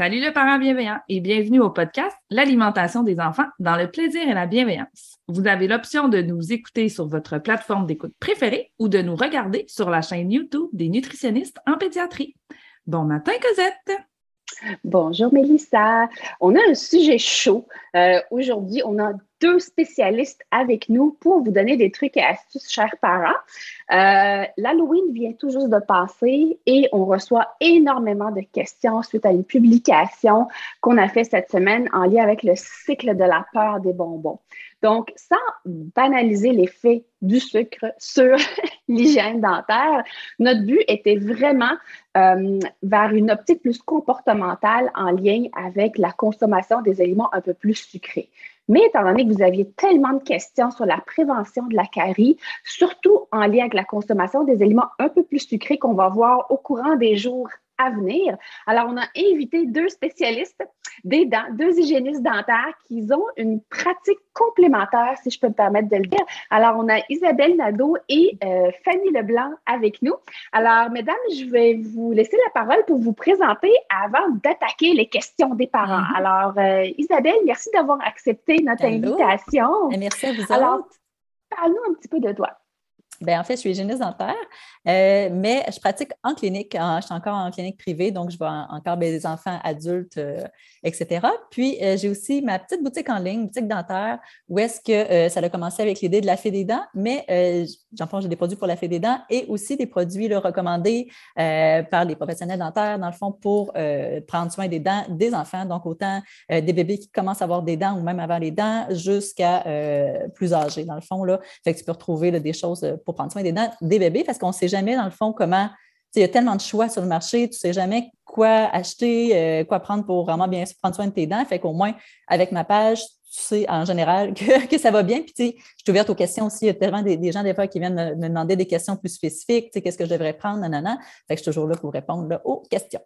Salut le parent bienveillant et bienvenue au podcast L'alimentation des enfants dans le plaisir et la bienveillance. Vous avez l'option de nous écouter sur votre plateforme d'écoute préférée ou de nous regarder sur la chaîne YouTube des nutritionnistes en pédiatrie. Bon matin, Cosette! Bonjour Mélissa. On a un sujet chaud. Euh, aujourd'hui, on a deux spécialistes avec nous pour vous donner des trucs et astuces, chers parents. Euh, L'Halloween vient tout juste de passer et on reçoit énormément de questions suite à une publication qu'on a fait cette semaine en lien avec le cycle de la peur des bonbons. Donc, sans banaliser l'effet du sucre sur l'hygiène dentaire, notre but était vraiment euh, vers une optique plus comportementale en lien avec la consommation des aliments un peu plus sucrés. Mais étant donné que vous aviez tellement de questions sur la prévention de la carie, surtout en lien avec la consommation des aliments un peu plus sucrés qu'on va voir au courant des jours à venir. Alors, on a invité deux spécialistes des dents, deux hygiénistes dentaires qui ont une pratique complémentaire, si je peux me permettre de le dire. Alors, on a Isabelle Nadeau et euh, Fanny Leblanc avec nous. Alors, mesdames, je vais vous laisser la parole pour vous présenter avant d'attaquer les questions des parents. Mm-hmm. Alors, euh, Isabelle, merci d'avoir accepté notre invitation. merci à vous Alors, parle-nous un petit peu de toi. Bien, en fait, je suis hygiéniste dentaire, euh, mais je pratique en clinique. je suis encore en clinique privée, donc je vois encore des enfants adultes, euh, etc. Puis, euh, j'ai aussi ma petite boutique en ligne, boutique dentaire, où est-ce que ça a commencé avec l'idée de la fée des dents, mais j'en j'ai des produits pour la fée des dents et aussi des produits recommandés par les professionnels dentaires, dans le fond, pour prendre soin des dents des enfants, donc autant des bébés qui commencent à avoir des dents ou même avoir les dents jusqu'à plus âgés, dans le fond. Là. Fait que tu peux retrouver des choses pour pour prendre soin des dents des bébés parce qu'on ne sait jamais, dans le fond, comment. Il y a tellement de choix sur le marché, tu ne sais jamais quoi acheter, euh, quoi prendre pour vraiment bien prendre soin de tes dents. Fait qu'au moins, avec ma page, tu sais en général que, ça va bien. Puis, tu sais, je suis ouverte aux questions aussi. Il y a tellement des, gens, des fois, qui viennent me, demander des questions plus spécifiques. Tu sais, qu'est-ce que je devrais prendre, nanana. Fait que je suis toujours là pour répondre aux questions.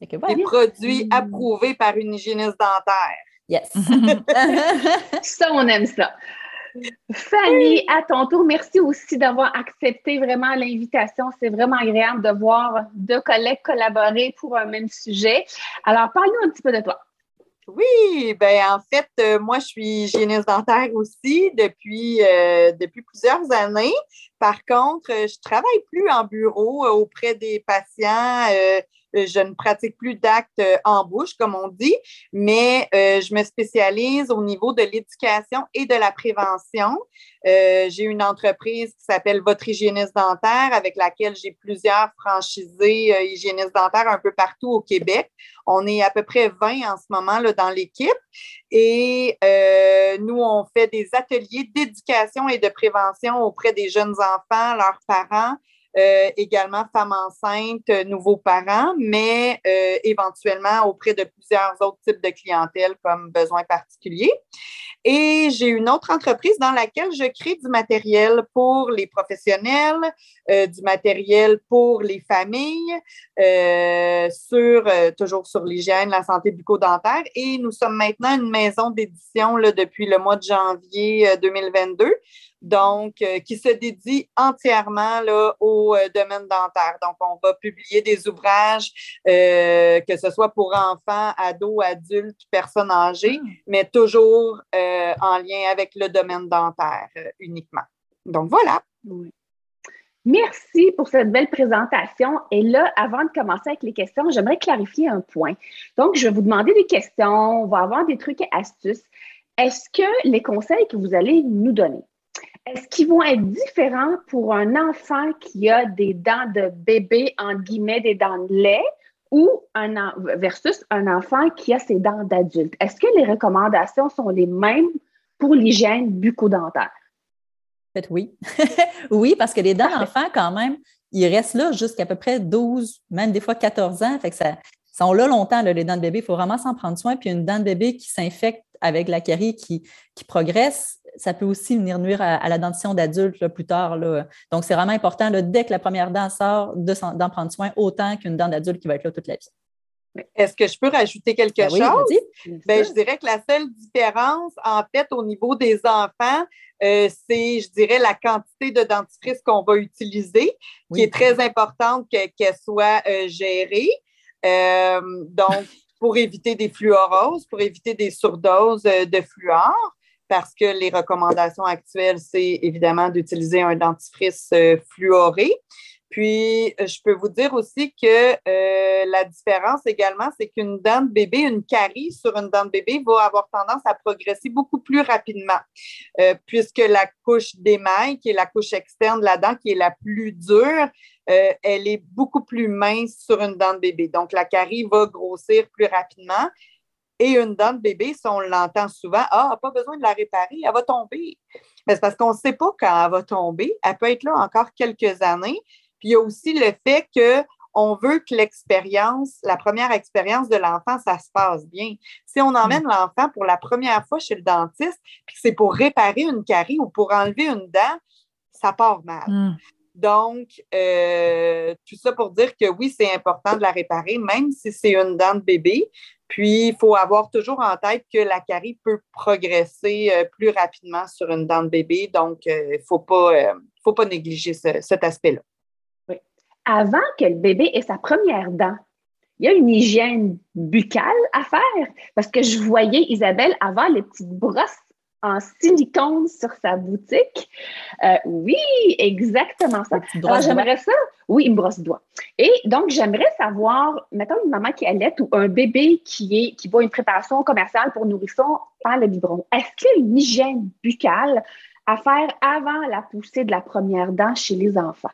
Des produits approuvés par une hygiéniste dentaire. Yes. ça, on aime ça. Fanny, à ton tour, merci aussi d'avoir accepté vraiment l'invitation. C'est vraiment agréable de voir deux collègues collaborer pour un même sujet. Alors, parle-nous un petit peu de toi. Oui, ben en fait, euh, moi, je suis hygiéniste dentaire aussi depuis, euh, depuis plusieurs années. Par contre, je travaille plus en bureau euh, auprès des patients euh, je ne pratique plus d'actes euh, en bouche, comme on dit, mais euh, je me spécialise au niveau de l'éducation et de la prévention. j'ai une entreprise qui s'appelle Votre hygiéniste dentaire, avec laquelle j'ai plusieurs franchisés hygiénistes dentaires un peu partout au Québec. On est à peu près 20 en ce moment là, dans l'équipe. Et nous, on fait des ateliers d'éducation et de prévention auprès des jeunes enfants, leurs parents, euh, également femmes enceintes, euh, nouveaux parents, mais euh, éventuellement auprès de plusieurs autres types de clientèle comme besoins particuliers. Et j'ai une autre entreprise dans laquelle je crée du matériel pour les professionnels, du matériel pour les familles, sur toujours sur l'hygiène, la santé bucco-dentaire. Et nous sommes maintenant une maison d'édition depuis le mois de janvier 2022 donc euh, qui se dédie entièrement là, au euh, domaine dentaire. Donc, on va publier des ouvrages, euh, que ce soit pour enfants, ados, adultes, personnes âgées, hmm. mais toujours en lien avec le domaine dentaire uniquement. Donc, voilà. Merci pour cette belle présentation. Et là, avant de commencer avec les questions, j'aimerais clarifier un point. Donc, je vais vous demander des questions, on va avoir des trucs et astuces. Est-ce que les conseils que vous allez nous donner, est-ce qu'ils vont être différents pour un enfant qui a des dents de bébé, en guillemets, des dents de lait, ou un versus un enfant qui a ses dents d'adulte? Est-ce que les recommandations sont les mêmes pour l'hygiène bucco-dentaire? Oui. oui, parce que les dents d'enfant, quand même, ils restent là jusqu'à peu près 12, même des fois 14 ans. Fait que ça, sont là longtemps, les dents de bébé. Il faut vraiment s'en prendre soin. Puis une dent de bébé qui s'infecte avec la carie qui, qui progresse, ça peut aussi venir nuire à, la dentition d'adulte plus tard. Là. Donc, c'est vraiment important, dès que la première dent sort, d'en prendre soin autant qu'une dent d'adulte qui va être là toute la vie. Est-ce que je peux rajouter quelque ben chose? Ben, je dirais que la seule différence, en fait, au niveau des enfants, euh, c'est, je dirais, la quantité de dentifrice qu'on va utiliser, qui est très importante qu'elle soit euh, gérée. Euh, donc, pour éviter des fluoroses, pour éviter des surdoses de fluor parce que les recommandations actuelles, c'est évidemment d'utiliser un dentifrice euh, fluoré. Puis, euh, je peux vous dire aussi que euh, la différence également, c'est qu'une dent de bébé, une carie sur une dent de bébé va avoir tendance à progresser beaucoup plus rapidement, puisque la couche d'émail, qui est la couche externe de la dent, qui est la plus dure, elle est beaucoup plus mince sur une dent de bébé. Donc, la carie va grossir plus rapidement et une dent de bébé, si on l'entend souvent, ah, pas besoin de la réparer, elle va tomber. Mais c'est parce qu'on ne sait pas quand elle va tomber. Elle peut être là encore quelques années. Puis il y a aussi le fait qu'on veut que l'expérience, la première expérience de l'enfant, ça se passe bien. Si on emmène mm. l'enfant pour la première fois chez le dentiste, puis c'est pour réparer une carie ou pour enlever une dent, ça part mal. Mm. Donc, euh, tout ça pour dire que oui, c'est important de la réparer, même si c'est une dent de bébé. Puis, il faut avoir toujours en tête que la carie peut progresser euh, plus rapidement sur une dent de bébé. Donc, il euh, ne faut, pas, faut pas négliger cet aspect-là. Avant que le bébé ait sa première dent, il y a une hygiène buccale à faire parce que je voyais Isabelle avoir les petites brosses en silicone sur sa boutique. Euh, oui, exactement ça. Alors, j'aimerais ça. Oui, une brosse doigt. Et donc, j'aimerais savoir, mettons une maman qui allait ou un bébé qui, est, qui voit une préparation commerciale pour nourrisson par le biberon. Est-ce qu'il y a une hygiène buccale à faire avant la poussée de la première dent chez les enfants?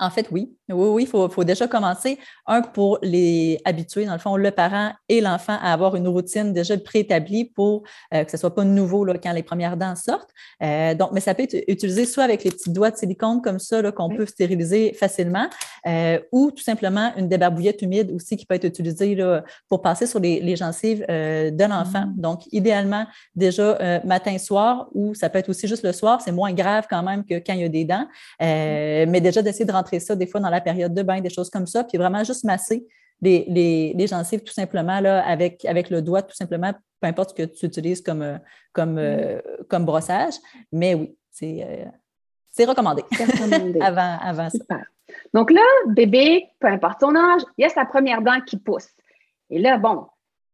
En fait, oui. Oui, oui, il faut, déjà commencer. Un, pour les habituer, dans le fond, le parent et l'enfant à avoir une routine déjà préétablie pour euh, que ce ne soit pas nouveau là, quand les premières dents sortent. Euh, donc, mais ça peut être utilisé soit avec les petits doigts de silicone comme ça qu'on peut stériliser facilement, euh, ou tout simplement une débarbouillette humide aussi qui peut être utilisée là, pour passer sur les, gencives de l'enfant. Mm. Donc, idéalement, déjà matin-soir, ou ça peut être aussi juste le soir, c'est moins grave quand même que quand il y a des dents, mm. mais déjà d'essayer de rentrer ça des fois dans la période de bain, des choses comme ça, puis vraiment juste masser les, gencives tout simplement là, avec, avec le doigt, tout simplement, peu importe ce que tu utilises comme, comme, euh, comme brossage. Mais oui, c'est euh, recommandé, avant, avant Super. Donc là, bébé, peu importe son âge, il y a sa première dent qui pousse. Et là, bon,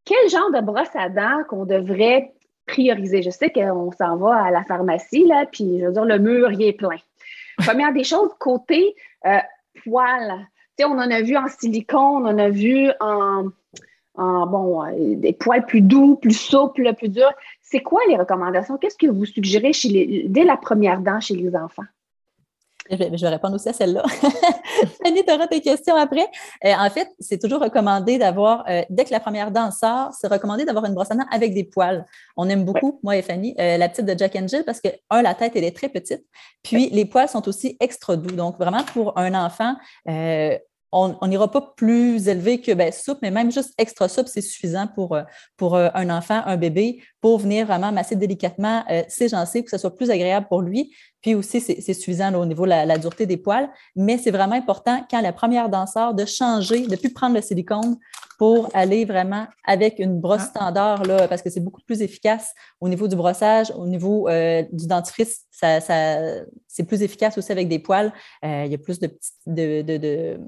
quel genre de brosse à dents qu'on devrait prioriser? Je sais qu'on s'en va à la pharmacie, là, puis je veux dire, le mur, il est plein. Première des choses, côté euh, poils. on en a vu en silicone, on en a vu en, bon, euh, des poils plus doux, plus souples, plus durs. C'est quoi les recommandations? Qu'est-ce que vous suggérez chez dès la première dent chez les enfants? Je vais, répondre aussi à celle-là. Fanny, tu auras tes questions après. Euh, en fait, c'est toujours recommandé d'avoir, euh, dès que la première dent sort, c'est recommandé d'avoir une brosse à dents avec des poils. On aime beaucoup, moi et Fanny, la petite de Jack and Jill parce que, un, la tête, elle est très petite. Puis, les poils sont aussi extra doux. Donc, vraiment, pour un enfant, on n'ira pas plus élevé que ben, soupe, mais même juste extra soupe, c'est suffisant pour, euh, pour euh, un enfant, un bébé, pour venir vraiment masser délicatement euh, ses gencives, que ce soit plus agréable pour lui. Puis aussi, c'est suffisant au niveau de la, dureté des poils. Mais c'est vraiment important, quand la première dent sort, de changer, de ne plus prendre le silicone pour aller vraiment avec une brosse ah. standard, là, parce que c'est beaucoup plus efficace au niveau du brossage, au niveau du dentifrice. Ça, ça c'est plus efficace aussi avec des poils. il y a plus de, de, de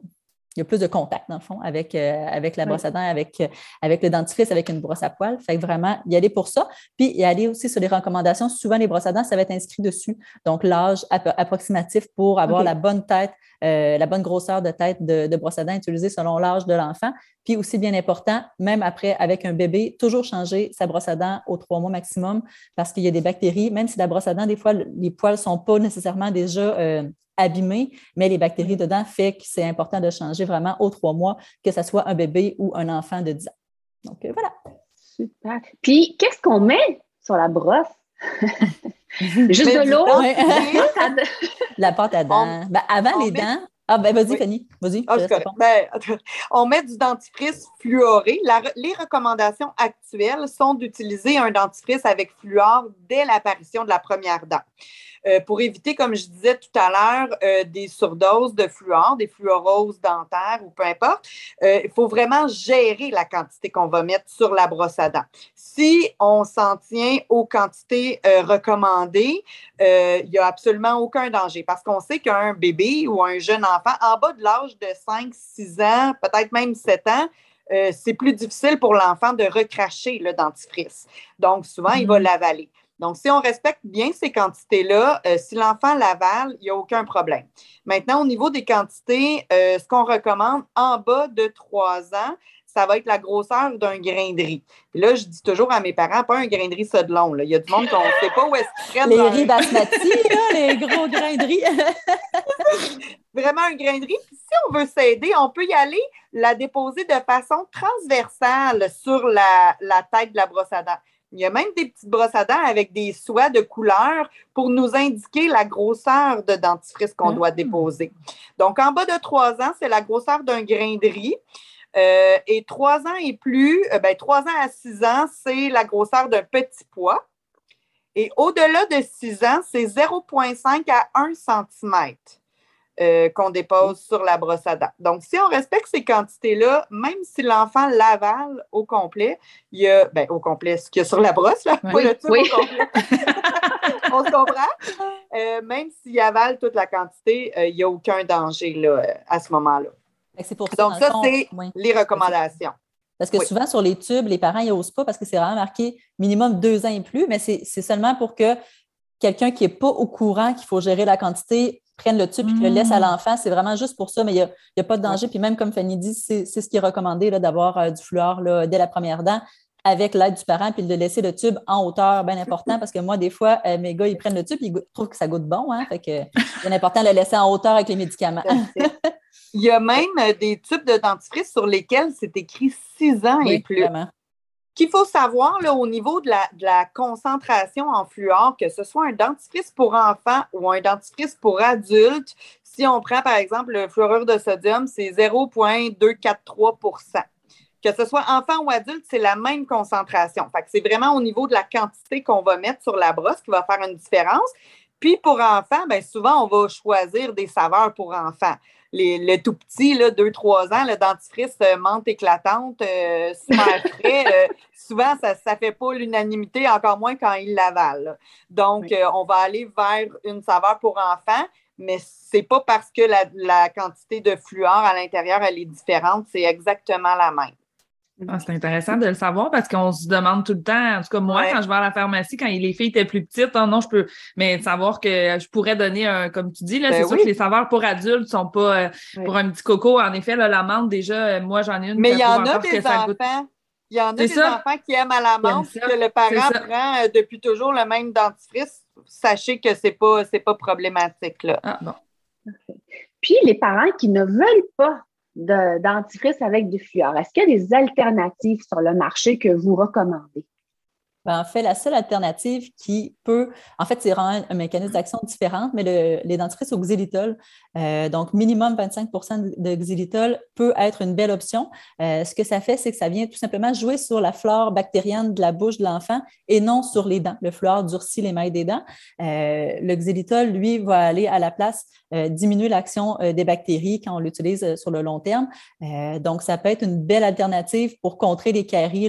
il y a plus de contact, dans le fond, avec, euh, avec la brosse à dents, avec, euh, avec le dentifrice, avec une brosse à poils. Fait que vraiment, y aller pour ça. Puis, y aller aussi sur les recommandations. Souvent, les brosses à dents, ça va être inscrit dessus. Donc, l'âge approximatif pour avoir la bonne tête, euh, la bonne grosseur de tête de, de brosse à dents utilisée selon l'âge de l'enfant. Puis aussi, bien important, même après, avec un bébé, toujours changer sa brosse à dents aux trois mois maximum parce qu'il y a des bactéries. Même si la brosse à dents, des fois, les poils ne sont pas nécessairement déjà abîmé, mais les bactéries dedans fait que c'est important de changer vraiment aux trois mois, que ce soit un bébé ou un enfant de 10 ans. Donc, euh, voilà. Super. Puis, qu'est-ce qu'on met sur la brosse? Juste de l'eau? la pâte à dents. Ben, avant les dents, ah, ben vas-y, Fanny, vas-y. Ah, ben, on met du dentifrice fluoré. les recommandations actuelles sont d'utiliser un dentifrice avec fluor dès l'apparition de la première dent. Euh, pour éviter, comme je disais tout à l'heure, euh, des surdoses de fluor, des fluoroses dentaires ou peu importe. Euh, il faut vraiment gérer la quantité qu'on va mettre sur la brosse à dents. Si on s'en tient aux quantités recommandées, il n'y a absolument aucun danger parce qu'on sait qu'un bébé ou un jeune enfant en bas de l'âge de 5, 6 ans, peut-être même 7 ans, c'est plus difficile pour l'enfant de recracher le dentifrice. Donc, souvent, il va mm-hmm. l'avaler. Donc, si on respecte bien ces quantités-là, euh, si l'enfant l'avale, il n'y a aucun problème. Maintenant, au niveau des quantités, euh, ce qu'on recommande en bas de 3 ans, ça va être la grosseur d'un grain de riz. là, je dis toujours à mes parents, pas un grain de riz ça de long. Il y a du monde qu'on ne sait pas où est-ce qu'ils prennent. Les riz basmati, les gros grains de riz. Vraiment un grain de riz. si on veut s'aider, on peut y aller la déposer de façon transversale sur la, la tête de la brosse à dents. Il y a même des petites brosses à dents avec des soies de couleur pour nous indiquer la grosseur de dentifrice qu'on doit ah. déposer. Donc, en bas de trois ans, c'est la grosseur d'un grain de riz. Euh, et trois ans et plus, euh, ben, trois ans à six ans, c'est la grosseur d'un petit pois. Et au-delà de six ans, c'est 0,5 à 1 cm. Euh, qu'on dépose sur la brosse à dents. Donc, si on respecte ces quantités-là, même si l'enfant l'avale au complet, il y a, ben, au complet, ce qu'il y a sur la brosse, là, oui. le oui. au complet. on se comprend? Euh, même s'il avale toute la quantité, euh, il n'y a aucun danger là, à ce moment-là. Pour ça, Donc, ça, c'est les recommandations. Parce que souvent, sur les tubes, les parents n'osent pas parce que c'est vraiment marqué minimum deux ans et plus, mais c'est seulement pour que quelqu'un qui n'est pas au courant qu'il faut gérer la quantité prenne le tube et le laisse à mm. l'enfant. C'est vraiment juste pour ça, mais il n'y a, pas de danger. Puis même comme Fanny dit, c'est ce qui est recommandé d'avoir euh, du fluor là, dès la première dent avec l'aide du parent, puis de laisser le tube en hauteur, bien important, parce que moi, des fois, euh, mes gars, ils prennent le tube, ils trouvent que ça goûte bon, hein, fait que c'est important de le laisser en hauteur avec les médicaments. il y a même euh, des tubes de dentifrice sur lesquels c'est écrit 6 ans et plus qu'il faut savoir là, au niveau de la, concentration en fluor, que ce soit un dentifrice pour enfants ou un dentifrice pour adultes, si on prend par exemple le fluorure de sodium, c'est 0,243% que ce soit enfant ou adulte, c'est la même concentration. C'est vraiment au niveau de la quantité qu'on va mettre sur la brosse qui va faire une différence. Puis pour enfants, bien souvent, on va choisir des saveurs pour enfants les, tout petits, là, 2-3 ans, le dentifrice euh, menthe éclatante, euh, super frais, euh, souvent, ça ne fait pas l'unanimité, encore moins quand ils l'avalent. Donc, on va aller vers une saveur pour enfants, mais ce n'est pas parce que la, la quantité de fluor à l'intérieur, elle est différente, c'est exactement la même. Ah, c'est intéressant de le savoir parce qu'on se demande tout le temps, en tout cas moi, quand je vais à la pharmacie, quand les filles étaient plus petites, oh non, je peux, mais savoir que je pourrais donner un, comme tu dis, là, ben c'est sûr que les saveurs pour adultes sont pas euh, pour un petit coco. En effet, là, la menthe, déjà, euh, moi j'en ai une. Mais il y en a des enfants. Il y en a des enfants qui aiment à la menthe, que le parent prend euh, depuis toujours le même dentifrice. Sachez que c'est pas, pas problématique. Là. Ah, bon. Puis les parents qui ne veulent pas dentifrice avec du fluor. Est-ce qu'il y a des alternatives sur le marché que vous recommandez? Ben, en fait, la seule alternative qui peut, en fait, c'est un mécanisme d'action différent, mais dentifrices au xylitol, euh, donc minimum 25% de xylitol peut être une belle option. Euh, ce que ça fait, c'est que ça vient tout simplement jouer sur la flore bactérienne de la bouche de l'enfant et non sur les dents. Le fluor durcit les mailles des dents. Euh, le xylitol, lui, va aller à la place diminuer l'action des bactéries quand on l'utilise sur le long terme. donc, ça peut être une belle alternative pour contrer les caries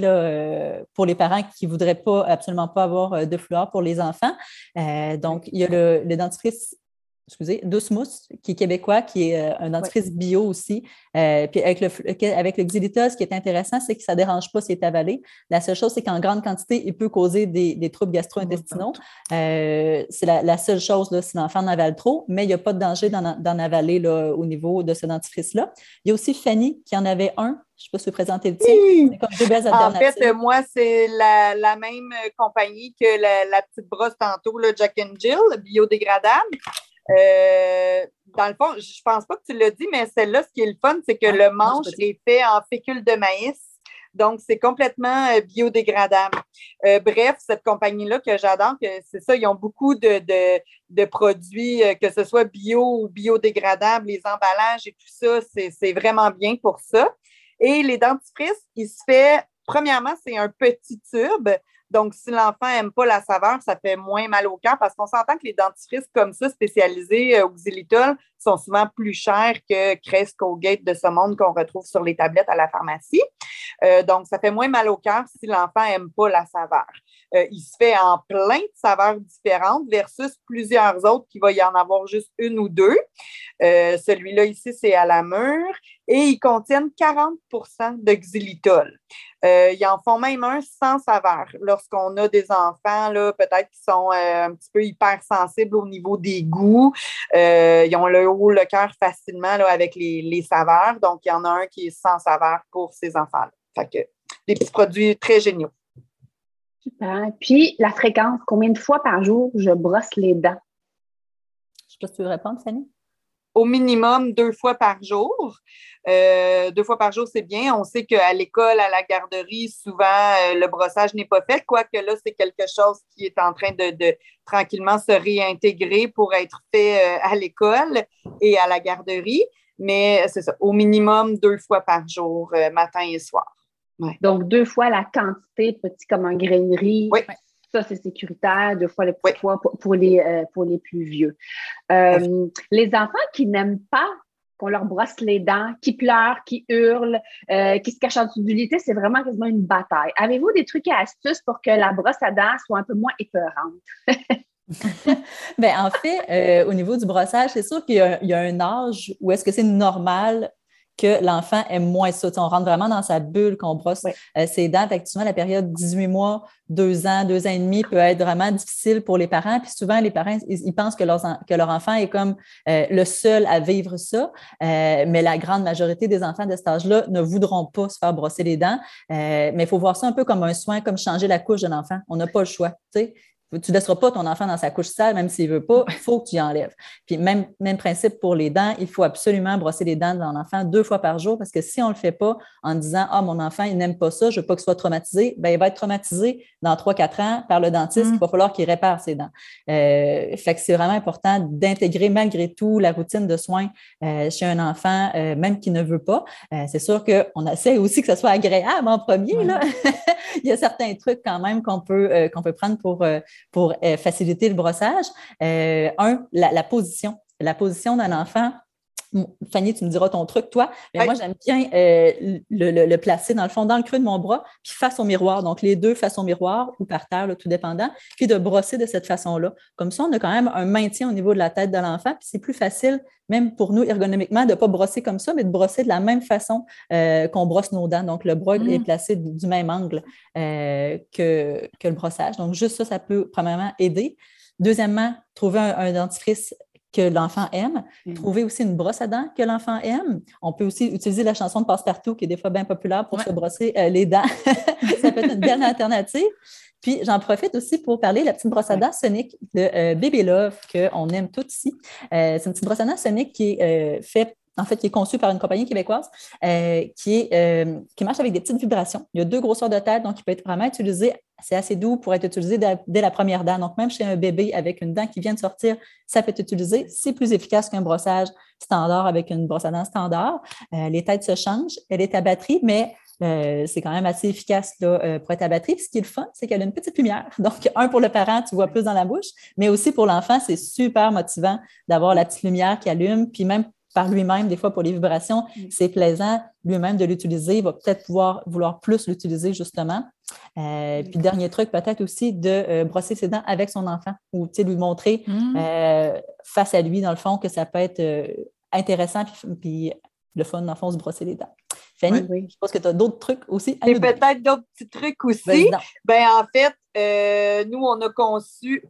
pour les parents qui voudraient pas, absolument pas avoir euh, de fluor pour les enfants. Euh, donc, il y a le, dentifrice excusez, Douce Mousse, qui est québécois, qui est euh, un dentifrice bio aussi. Euh, puis avec le, avec le xylitol, ce qui est intéressant, c'est que ça ne dérange pas si c'est avalé. La seule chose, c'est qu'en grande quantité, il peut causer des, troubles gastro-intestinaux. Euh, c'est la, seule chose là, si l'enfant en avale trop, mais il n'y a pas de danger d'en avaler là, au niveau de ce dentifrice-là. Il y a aussi Fanny qui en avait un je ne sais pas si vous présenter le tien. comme deux belles alternatives. En fait, moi, c'est la, même compagnie que la, petite brosse tantôt, le Jack and Jill, biodégradable. Euh, dans le fond, je ne pense pas que tu l'as dit, mais celle-là, ce qui est le fun, c'est que le manche est fait en fécule de maïs. Donc, c'est complètement euh, biodégradable. Euh, bref, cette compagnie-là que j'adore, c'est ça, ils ont beaucoup de, de, produits, que ce soit bio ou biodégradable, les emballages et tout ça, c'est vraiment bien pour ça. Et les dentifrices, il se fait, premièrement, c'est un petit tube. Donc, si l'enfant n'aime pas la saveur, ça fait moins mal au cœur parce qu'on s'entend que les dentifrices comme ça, spécialisés euh, au xylitol, sont souvent plus chers que Crest, Colgate de ce monde qu'on retrouve sur les tablettes à la pharmacie. Euh, donc, ça fait moins mal au cœur si l'enfant n'aime pas la saveur. Euh, il se fait en plein de saveurs différentes versus plusieurs autres qui va y en avoir juste une ou deux. Celui-là ici, c'est à la mûre et ils contiennent 40% de xylitol. Euh, ils en font même un sans saveur. Lorsqu'on a des enfants, peut-être qui sont euh, un petit peu hypersensibles au niveau des goûts, euh, ils ont le haut, le cœur facilement avec les, saveurs. Donc, il y en a un qui est sans saveur pour ces enfants-là. Fait que des petits produits très géniaux. Super. Puis, la fréquence, combien de fois par jour je brosse les dents? Je ne sais pas si tu veux répondre, Fanny au minimum deux fois par jour. Euh, deux fois par jour, c'est bien. On sait qu'à l'école, à la garderie, souvent, euh, le brossage n'est pas fait, quoique là, c'est quelque chose qui est en train de, tranquillement se réintégrer pour être fait euh, à l'école et à la garderie. Mais c'est ça, au minimum deux fois par jour, matin et soir. Donc, deux fois la quantité, petit comme en grainerie. Oui. Ça, c'est sécuritaire, deux fois le petit fois pour, les, euh, pour les plus vieux. Euh, les enfants qui n'aiment pas qu'on leur brosse les dents, qui pleurent, qui hurlent, euh, qui se cachent en dessous du lit, c'est vraiment quasiment une bataille. Avez-vous des trucs et astuces pour que la brosse à dents soit un peu moins épeurante? Bien, en fait, au niveau du brossage, c'est sûr qu'il y, y, a un âge où est-ce que c'est normal que l'enfant aime moins ça. on rentre vraiment dans sa bulle qu'on brosse euh, ses dents. Effectivement, la période 18 mois, 2 ans, 2 ans et demi peut être vraiment difficile pour les parents. Puis souvent, les parents, ils, pensent que, que, leur enfant est comme euh, le seul à vivre ça. Euh, mais la grande majorité des enfants de cet âge-là ne voudront pas se faire brosser les dents. mais il faut voir ça un peu comme un soin, comme changer la couche de l'enfant. On n'a pas le choix. Tu ne laisseras pas ton enfant dans sa couche sale, même s'il ne veut pas, il faut que tu y enlèves. Puis même, même principe pour les dents, il faut absolument brosser les dents de l'enfant deux fois par jour parce que si on ne le fait pas en disant Ah, mon enfant, il n'aime pas ça, je ne veux pas qu'il soit traumatisé, bien, il va être traumatisé dans trois, quatre ans par le dentiste, mm. il va falloir qu'il répare ses dents. Euh, fait que c'est vraiment important d'intégrer malgré tout la routine de soins euh, chez un enfant, euh, même qui ne veut pas. c'est sûr qu'on essaie aussi que ce soit agréable en premier. Là. il y a certains trucs quand même qu'on peut, qu'on peut prendre pour pour euh, faciliter le brossage. Euh, un, la, position. La position d'un enfant. Fanny, tu me diras ton truc, toi. Mais moi, j'aime bien euh, le, placer dans le fond, dans le creux de mon bras, puis face au miroir. Donc, les deux face au miroir ou par terre, tout dépendant, puis de brosser de cette façon-là. Comme ça, on a quand même un maintien au niveau de la tête de l'enfant, puis c'est plus facile même pour nous, ergonomiquement, de ne pas brosser comme ça, mais de brosser de la même façon euh, qu'on brosse nos dents. Donc, le bras est mm. placé du même angle euh, que, le brossage. Donc, juste ça, ça peut, premièrement, aider. Deuxièmement, trouver un, dentifrice que l'enfant aime, mm. trouver aussi une brosse à dents que l'enfant aime. On peut aussi utiliser la chanson de Passe-Partout, qui est des fois bien populaire pour se brosser euh, les dents. ça peut être une belle alternative. Puis j'en profite aussi pour parler de la petite brosse à dents Sonic de euh, Baby Love qu'on aime toutes ici. Euh, c'est une petite brosse à dents Sonic qui est faite en fait, qui est conçue par une compagnie québécoise qui, est, qui marche avec des petites vibrations. Il y a deux grosseurs de tête, donc il peut être vraiment utilisé. C'est assez doux pour être utilisé dès la première dent. Donc, même chez un bébé avec une dent qui vient de sortir, ça peut être utilisé. C'est plus efficace qu'un brossage standard avec une brosse à dents standard. les têtes se changent. Elle est à batterie, mais euh, c'est quand même assez efficace euh, pour être à batterie. ce qui est le fun, c'est qu'elle a une petite lumière. Donc, un pour le parent, tu vois plus dans la bouche, mais aussi pour l'enfant, c'est super motivant d'avoir la petite lumière qui allume. Puis même par lui-même, des fois pour les vibrations, mm. c'est plaisant lui-même de l'utiliser, il va peut-être pouvoir vouloir plus l'utiliser justement. Euh. Puis dernier truc, peut-être aussi de euh, brosser ses dents avec son enfant ou lui montrer mm. euh, face à lui, dans le fond, que ça peut être intéressant puis, le fun, dans le fond, se brosser les dents. Fanny, je pense que tu as d'autres trucs aussi. Et peut-être d'autres petits trucs aussi. Ben, en fait, nous, on a conçu.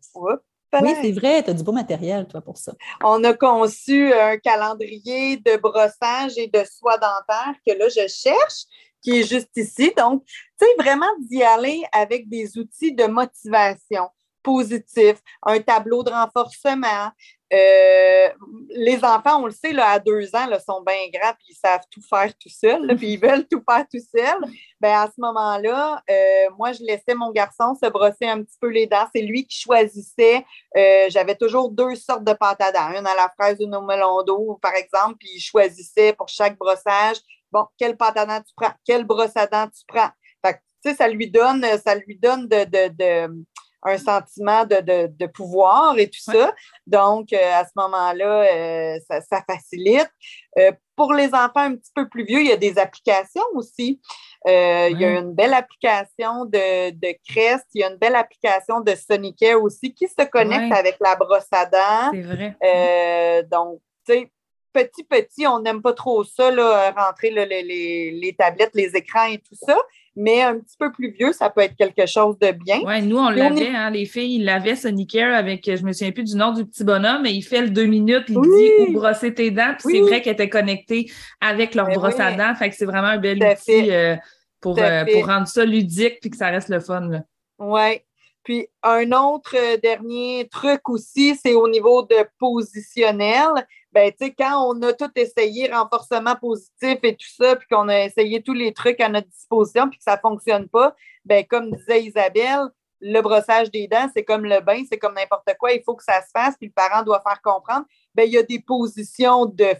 Oui, c'est vrai, tu as du beau matériel, toi, pour ça. On a conçu un calendrier de brossage et de soie dentaire que là, je cherche, qui est juste ici. Donc, tu sais, vraiment d'y aller avec des outils de motivation positifs, un tableau de renforcement, euh, les enfants, on le sait, là, à deux ans, là, sont bien grands puis ils savent tout faire tout seuls, puis ils veulent tout faire tout seuls. Ben, à ce moment-là, euh, moi, je laissais mon garçon se brosser un petit peu les dents. C'est lui qui choisissait. Euh, j'avais toujours deux sortes de pâte une à la fraise, une au melon d'eau, par exemple, puis il choisissait pour chaque brossage, bon, quelle pâte tu prends, quelle brosse à dents tu prends? Fait sais, ça lui donne, ça lui donne de, de un sentiment de, pouvoir et tout ça. Donc, euh, à ce moment-là, euh, ça, facilite. Euh, pour les enfants un petit peu plus vieux, il y a des applications aussi. Il y a une belle application de, de Crest, il y a une belle application de Sonicare aussi qui se connecte avec la brosse à dents. C'est vrai. donc, tu sais, petit, petit, on n'aime pas trop ça, là, rentrer les, les, tablettes, les écrans et tout ça mais un petit peu plus vieux, ça peut être quelque chose de bien. Oui, nous, on l'avait, hein, les filles, ils l'avaient, Sonicare, avec, je me souviens plus du nom du petit bonhomme, mais il fait le deux minutes, il dit où brosser tes dents, puis c'est vrai qu'elle était connectée avec leur ben brosse à dents, fait que c'est vraiment un bel outil euh, pour, euh, pour rendre ça ludique puis que ça reste le fun. Oui. Puis un autre euh, dernier truc aussi, c'est au niveau de positionnel ben, tu sais, quand on a tout essayé, renforcement positif et tout ça, puis qu'on a essayé tous les trucs à notre disposition, puis que ça ne fonctionne pas, ben, comme disait Isabelle, le brossage des dents, c'est comme le bain, c'est comme n'importe quoi, il faut que ça se fasse, puis le parent doit faire comprendre. Ben, il y a des positions de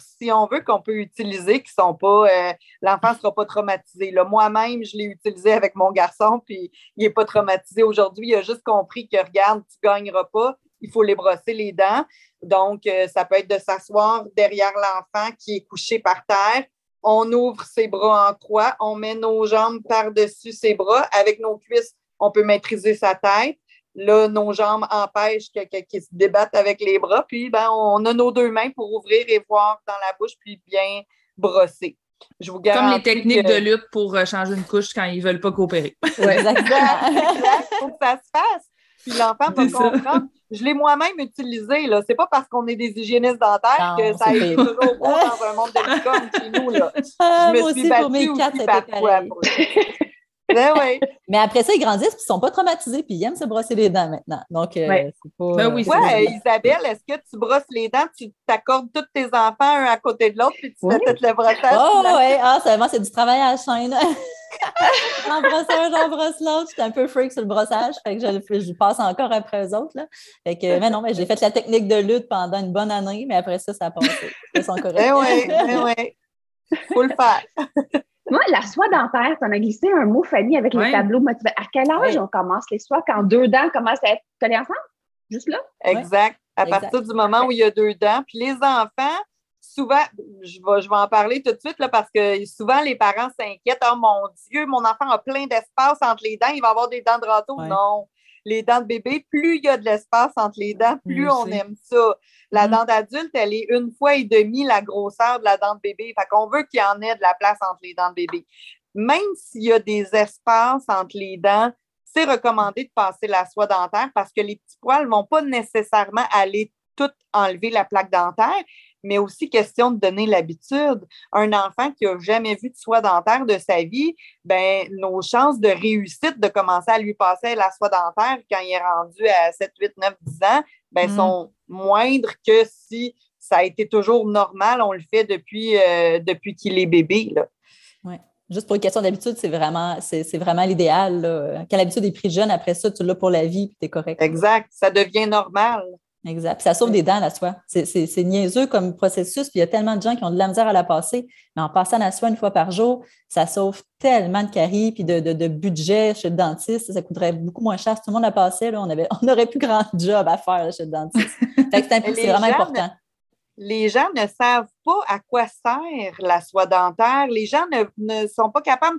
si on veut, qu'on peut utiliser, qui sont pas. Euh, l'enfant ne sera pas traumatisé. Moi-même, je l'ai utilisé avec mon garçon, puis il n'est pas traumatisé aujourd'hui. Il a juste compris que, regarde, tu ne gagneras pas, il faut les brosser les dents. Donc, euh, ça peut être de s'asseoir derrière l'enfant qui est couché par terre. On ouvre ses bras en croix, on met nos jambes par-dessus ses bras. Avec nos cuisses, on peut maîtriser sa tête. Là, nos jambes empêchent qu'il se débattent avec les bras. Puis, ben, on a nos deux mains pour ouvrir et voir dans la bouche, puis bien brosser. Je vous Comme les techniques de lutte pour euh, changer une couche quand ils ne veulent pas coopérer. Oui, exactement. Il faut que ça se fasse. Puis l'enfant va comprendre je l'ai moi-même utilisé. Ce n'est pas parce qu'on est des hygiénistes dentaires que ça est toujours bon dans un monde de chez nous. Là. Ah, je me suis aussi, battue pour mes aussi parfois. Ben oui. Mais après ça, ils grandissent et ils ne sont pas traumatisés puis ils aiment se brosser les dents maintenant. Donc, euh, c'est pas. Ben oui, ouais, Isabelle, est-ce que tu brosses les dents, tu t'accordes tous tes enfants un à côté de l'autre puis tu fais tout le brossage? Oh, oui, ah, c'est du travail à la chaîne. j'en brosse un, j'en brosse l'autre. J'étais un peu freak sur le brossage. Fait que je, passe encore après eux autres. Là. Fait que, mais non, mais j'ai fait la technique de lutte pendant une bonne année, mais après ça, ça a passé. Ils sont corrects. Eh oui, oui. Faut le faire. Moi, la soie dentaire, tu en as glissé un mot, Fanny, avec les tableaux motivés. À quel âge on commence les soies quand deux dents commencent à être collées ensemble? Juste là? Exact. À partir du moment où il y a deux dents. Puis les enfants, souvent, je vais, je vais en parler tout de suite là, parce que souvent les parents s'inquiètent. Oh mon Dieu, mon enfant a plein d'espace entre les dents, il va avoir des dents de râteau. Non. Les dents de bébé, plus il y a de l'espace entre les dents, plus on aime ça. La mm. dent d'adulte, elle est une fois et demie la grosseur de la dent de bébé. Fait qu'on veut qu'il y en ait de la place entre les dents de bébé. Même s'il y a des espaces entre les dents, c'est recommandé de passer la soie dentaire parce que les petits poils ne vont pas nécessairement aller tout enlever la plaque dentaire, mais aussi question de donner l'habitude. Un enfant qui n'a jamais vu de soie dentaire de sa vie, ben, nos chances de réussite de commencer à lui passer la soie dentaire quand il est rendu à 7, 8, 9, 10 ans, ben, mm. sont moindres que si ça a été toujours normal, on le fait depuis, euh, depuis qu'il est bébé. Oui. Juste pour une question d'habitude, c'est vraiment, c'est, vraiment l'idéal. Quand l'habitude est prise jeune, après ça, tu l'as pour la vie, puis tu es correct. Exact. Ça devient normal. Exact. Puis ça sauve des dents, la soie. C'est niaiseux comme processus, puis il y a tellement de gens qui ont de la misère à la passer. Mais en passant la soie une fois par jour, ça sauve tellement de caries puis de, budget chez le dentiste. Ça coûterait beaucoup moins cher. Si tout le monde la passé, là, on, avait, on aurait plus grand job à faire chez le dentiste. c'est vraiment important. les gens ne savent pas à quoi sert la soie dentaire. Les gens ne, sont pas capables.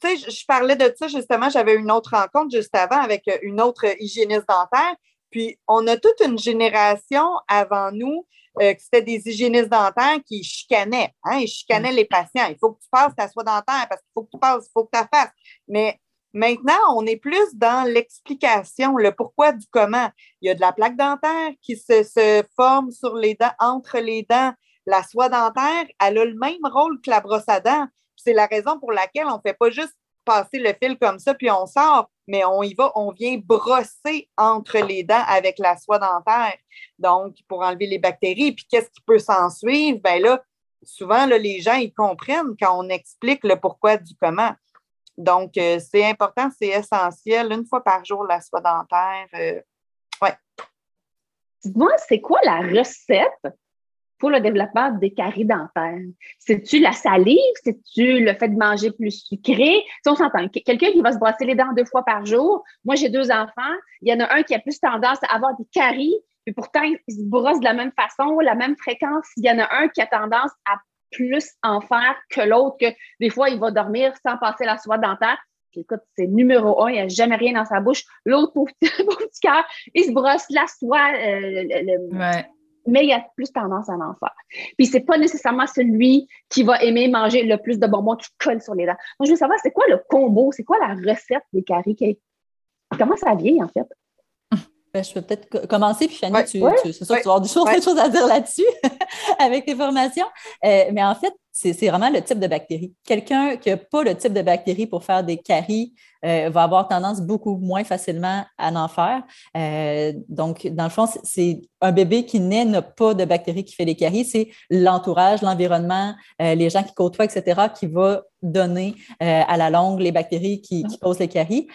Tu sais, je, parlais de ça justement, j'avais une autre rencontre juste avant avec une autre hygiéniste dentaire. Puis, on a toute une génération avant nous euh, que c'était des hygiénistes dentaires qui chicanaient. Hein, ils chicanaient les patients. Il faut que tu passes ta soie dentaire parce qu'il faut que tu passes, il faut que tu la fasses. Mais Maintenant, on est plus dans l'explication, le pourquoi du comment. Il y a de la plaque dentaire qui se, forme sur les dents, entre les dents. La soie dentaire, elle a le même rôle que la brosse à dents. C'est la raison pour laquelle on ne fait pas juste passer le fil comme ça, puis on sort, mais on y va, on vient brosser entre les dents avec la soie dentaire. Donc, pour enlever les bactéries. Puis qu'est-ce qui peut s'en suivre? Bien là, souvent, les gens, ils comprennent quand on explique le pourquoi du comment. Donc, euh, c'est important, c'est essentiel. Une fois par jour, la soie dentaire. Euh, ouais. Dis-moi, c'est quoi la recette pour le développement des caries dentaires? C'est-tu la salive? C'est-tu le fait de manger plus sucré? Si on s'entend, quelqu'un qui va se brosser les dents deux fois par jour, moi j'ai deux enfants, il y en a un qui a plus tendance à avoir des caries, et pourtant il se brosse de la même façon, la même fréquence. Il y en a un qui a tendance à plus en faire que l'autre, que des fois, il va dormir sans passer la soie dentaire. écoute, c'est numéro un, il n'a jamais rien dans sa bouche. L'autre, pauvre, petit cœur, il se brosse la soie, euh, mais il a plus tendance à en faire. Puis c'est pas nécessairement celui qui va aimer manger le plus de bonbons qui colle sur les dents. Moi, je veux savoir, c'est quoi le combo, c'est quoi la recette des caries? Comment ça vient, en fait? Ben, je peux peut-être commencer, puis Fanny, tu, c'est sûr que tu vas avoir des choses, à dire là-dessus avec tes formations. Euh, mais en fait, c'est vraiment le type de bactérie. Quelqu'un qui n'a pas le type de bactérie pour faire des caries euh, va avoir tendance beaucoup moins facilement à en faire. Euh, donc, dans le fond, c'est un bébé qui naît n'a pas de bactéries qui fait des caries, c'est l'entourage, l'environnement, euh, les gens qui côtoient, etc., qui va donner à la longue les bactéries qui, qui posent les caries.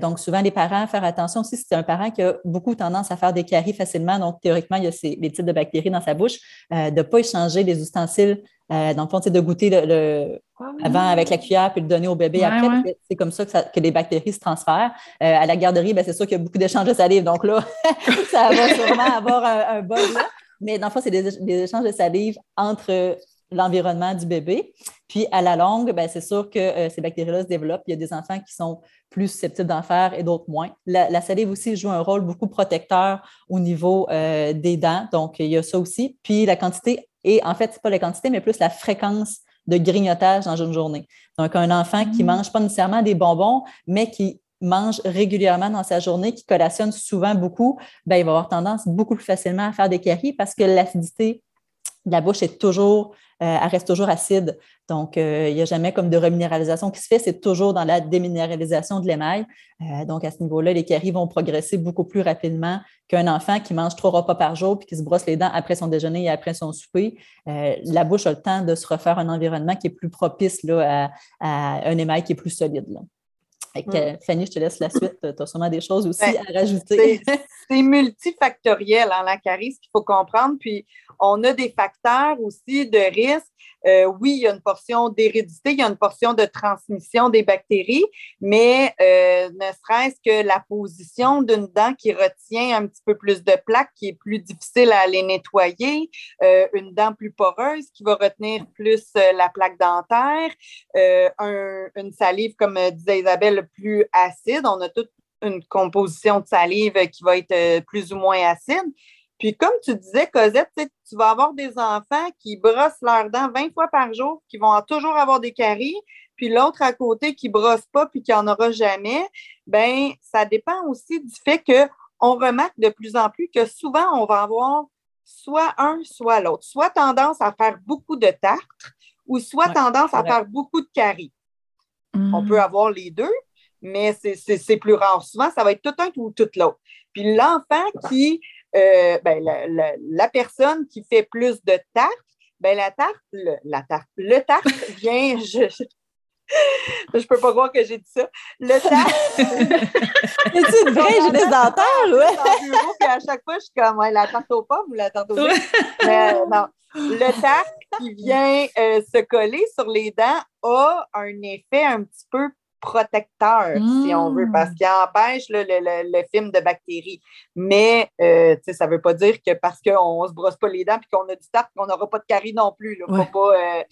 donc, souvent, les parents, faire attention aussi, si c'est un parent qui a beaucoup tendance à faire des caries facilement, donc théoriquement, il y a ces, les types de bactéries dans sa bouche, de ne pas échanger les ustensiles euh, dans le fond, c'est de goûter le, avant avec la cuillère puis le donner au bébé après. C'est comme ça que, les bactéries se transfèrent. Euh, à la garderie, ben, c'est sûr qu'il y a beaucoup d'échanges de salive. Donc là, ça va sûrement avoir un, un bug là. Mais dans le fond, c'est des, échanges de salive entre l'environnement du bébé. Puis à la longue, ben, c'est sûr que euh, ces bactéries-là se développent. Il y a des enfants qui sont plus susceptibles d'en faire et d'autres moins. La, salive aussi joue un rôle beaucoup protecteur au niveau des dents. Donc, il y a ça aussi. Puis la quantité et en fait, ce n'est pas la quantité, mais plus la fréquence de grignotage dans une journée. Donc, un enfant qui ne mm. mange pas nécessairement des bonbons, mais qui mange régulièrement dans sa journée, qui collationne souvent beaucoup, ben, il va avoir tendance beaucoup plus facilement à faire des caries parce que l'acidité la bouche est toujours euh, elle reste toujours acide. Donc, euh, il n'y a jamais comme de reminéralisation qui se fait, c'est toujours dans la déminéralisation de l'émail. Euh, donc, à ce niveau-là, les caries vont progresser beaucoup plus rapidement qu'un enfant qui mange trois repas par jour puis qui se brosse les dents après son déjeuner et après son souper. la bouche a le temps de se refaire un environnement qui est plus propice là, à, un émail qui est plus solide. Là. Fanny, je te laisse la suite. Tu as sûrement des choses aussi ben, à rajouter. C'est multifactoriel, hein, la carie, ce qu'il faut comprendre. Puis, on a des facteurs aussi de risque. Euh, oui, il y a une portion d'hérédité, il y a une portion de transmission des bactéries, mais euh, ne serait-ce que la position d'une dent qui retient un petit peu plus de plaques, qui est plus difficile à aller nettoyer, euh, une dent plus poreuse qui va retenir plus la plaque dentaire, une salive, comme disait Isabelle, plus acide. On a toute une composition de salive qui va être plus ou moins acide. Puis comme tu disais, Cosette, tu vas avoir des enfants qui brossent leurs dents 20 fois par jour, qui vont toujours avoir des caries, puis l'autre à côté qui ne brosse pas puis qui n'en aura jamais. Bien, ça dépend aussi du fait qu'on remarque de plus en plus que souvent, on va avoir soit un, soit l'autre. Soit tendance à faire beaucoup de tartres ou soit tendance à faire beaucoup de caries. On peut avoir les deux, mais c'est plus rare. Souvent, ça va être tout un ou tout l'autre. Puis l'enfant qui euh, ben, la, personne qui fait plus de tarte, ben, la tarte, le, la tarte, le tarte vient, je, je, peux pas croire que j'ai dit ça. Le tarte. C'est vrai, j'ai des dentaires, ouais. bureau, puis à chaque fois, je suis comme, la tarte aux pommes ou la tarte aux Mais non. Le tarte qui vient euh, se coller sur les dents a un effet un petit peu protecteur, si on veut, parce mmh. qu'il empêche le, film de bactéries. Mais euh, ça ne veut pas dire que parce qu'on ne se brosse pas les dents et qu'on a du tarte, qu'on n'aura pas de carie non plus. Pas, euh,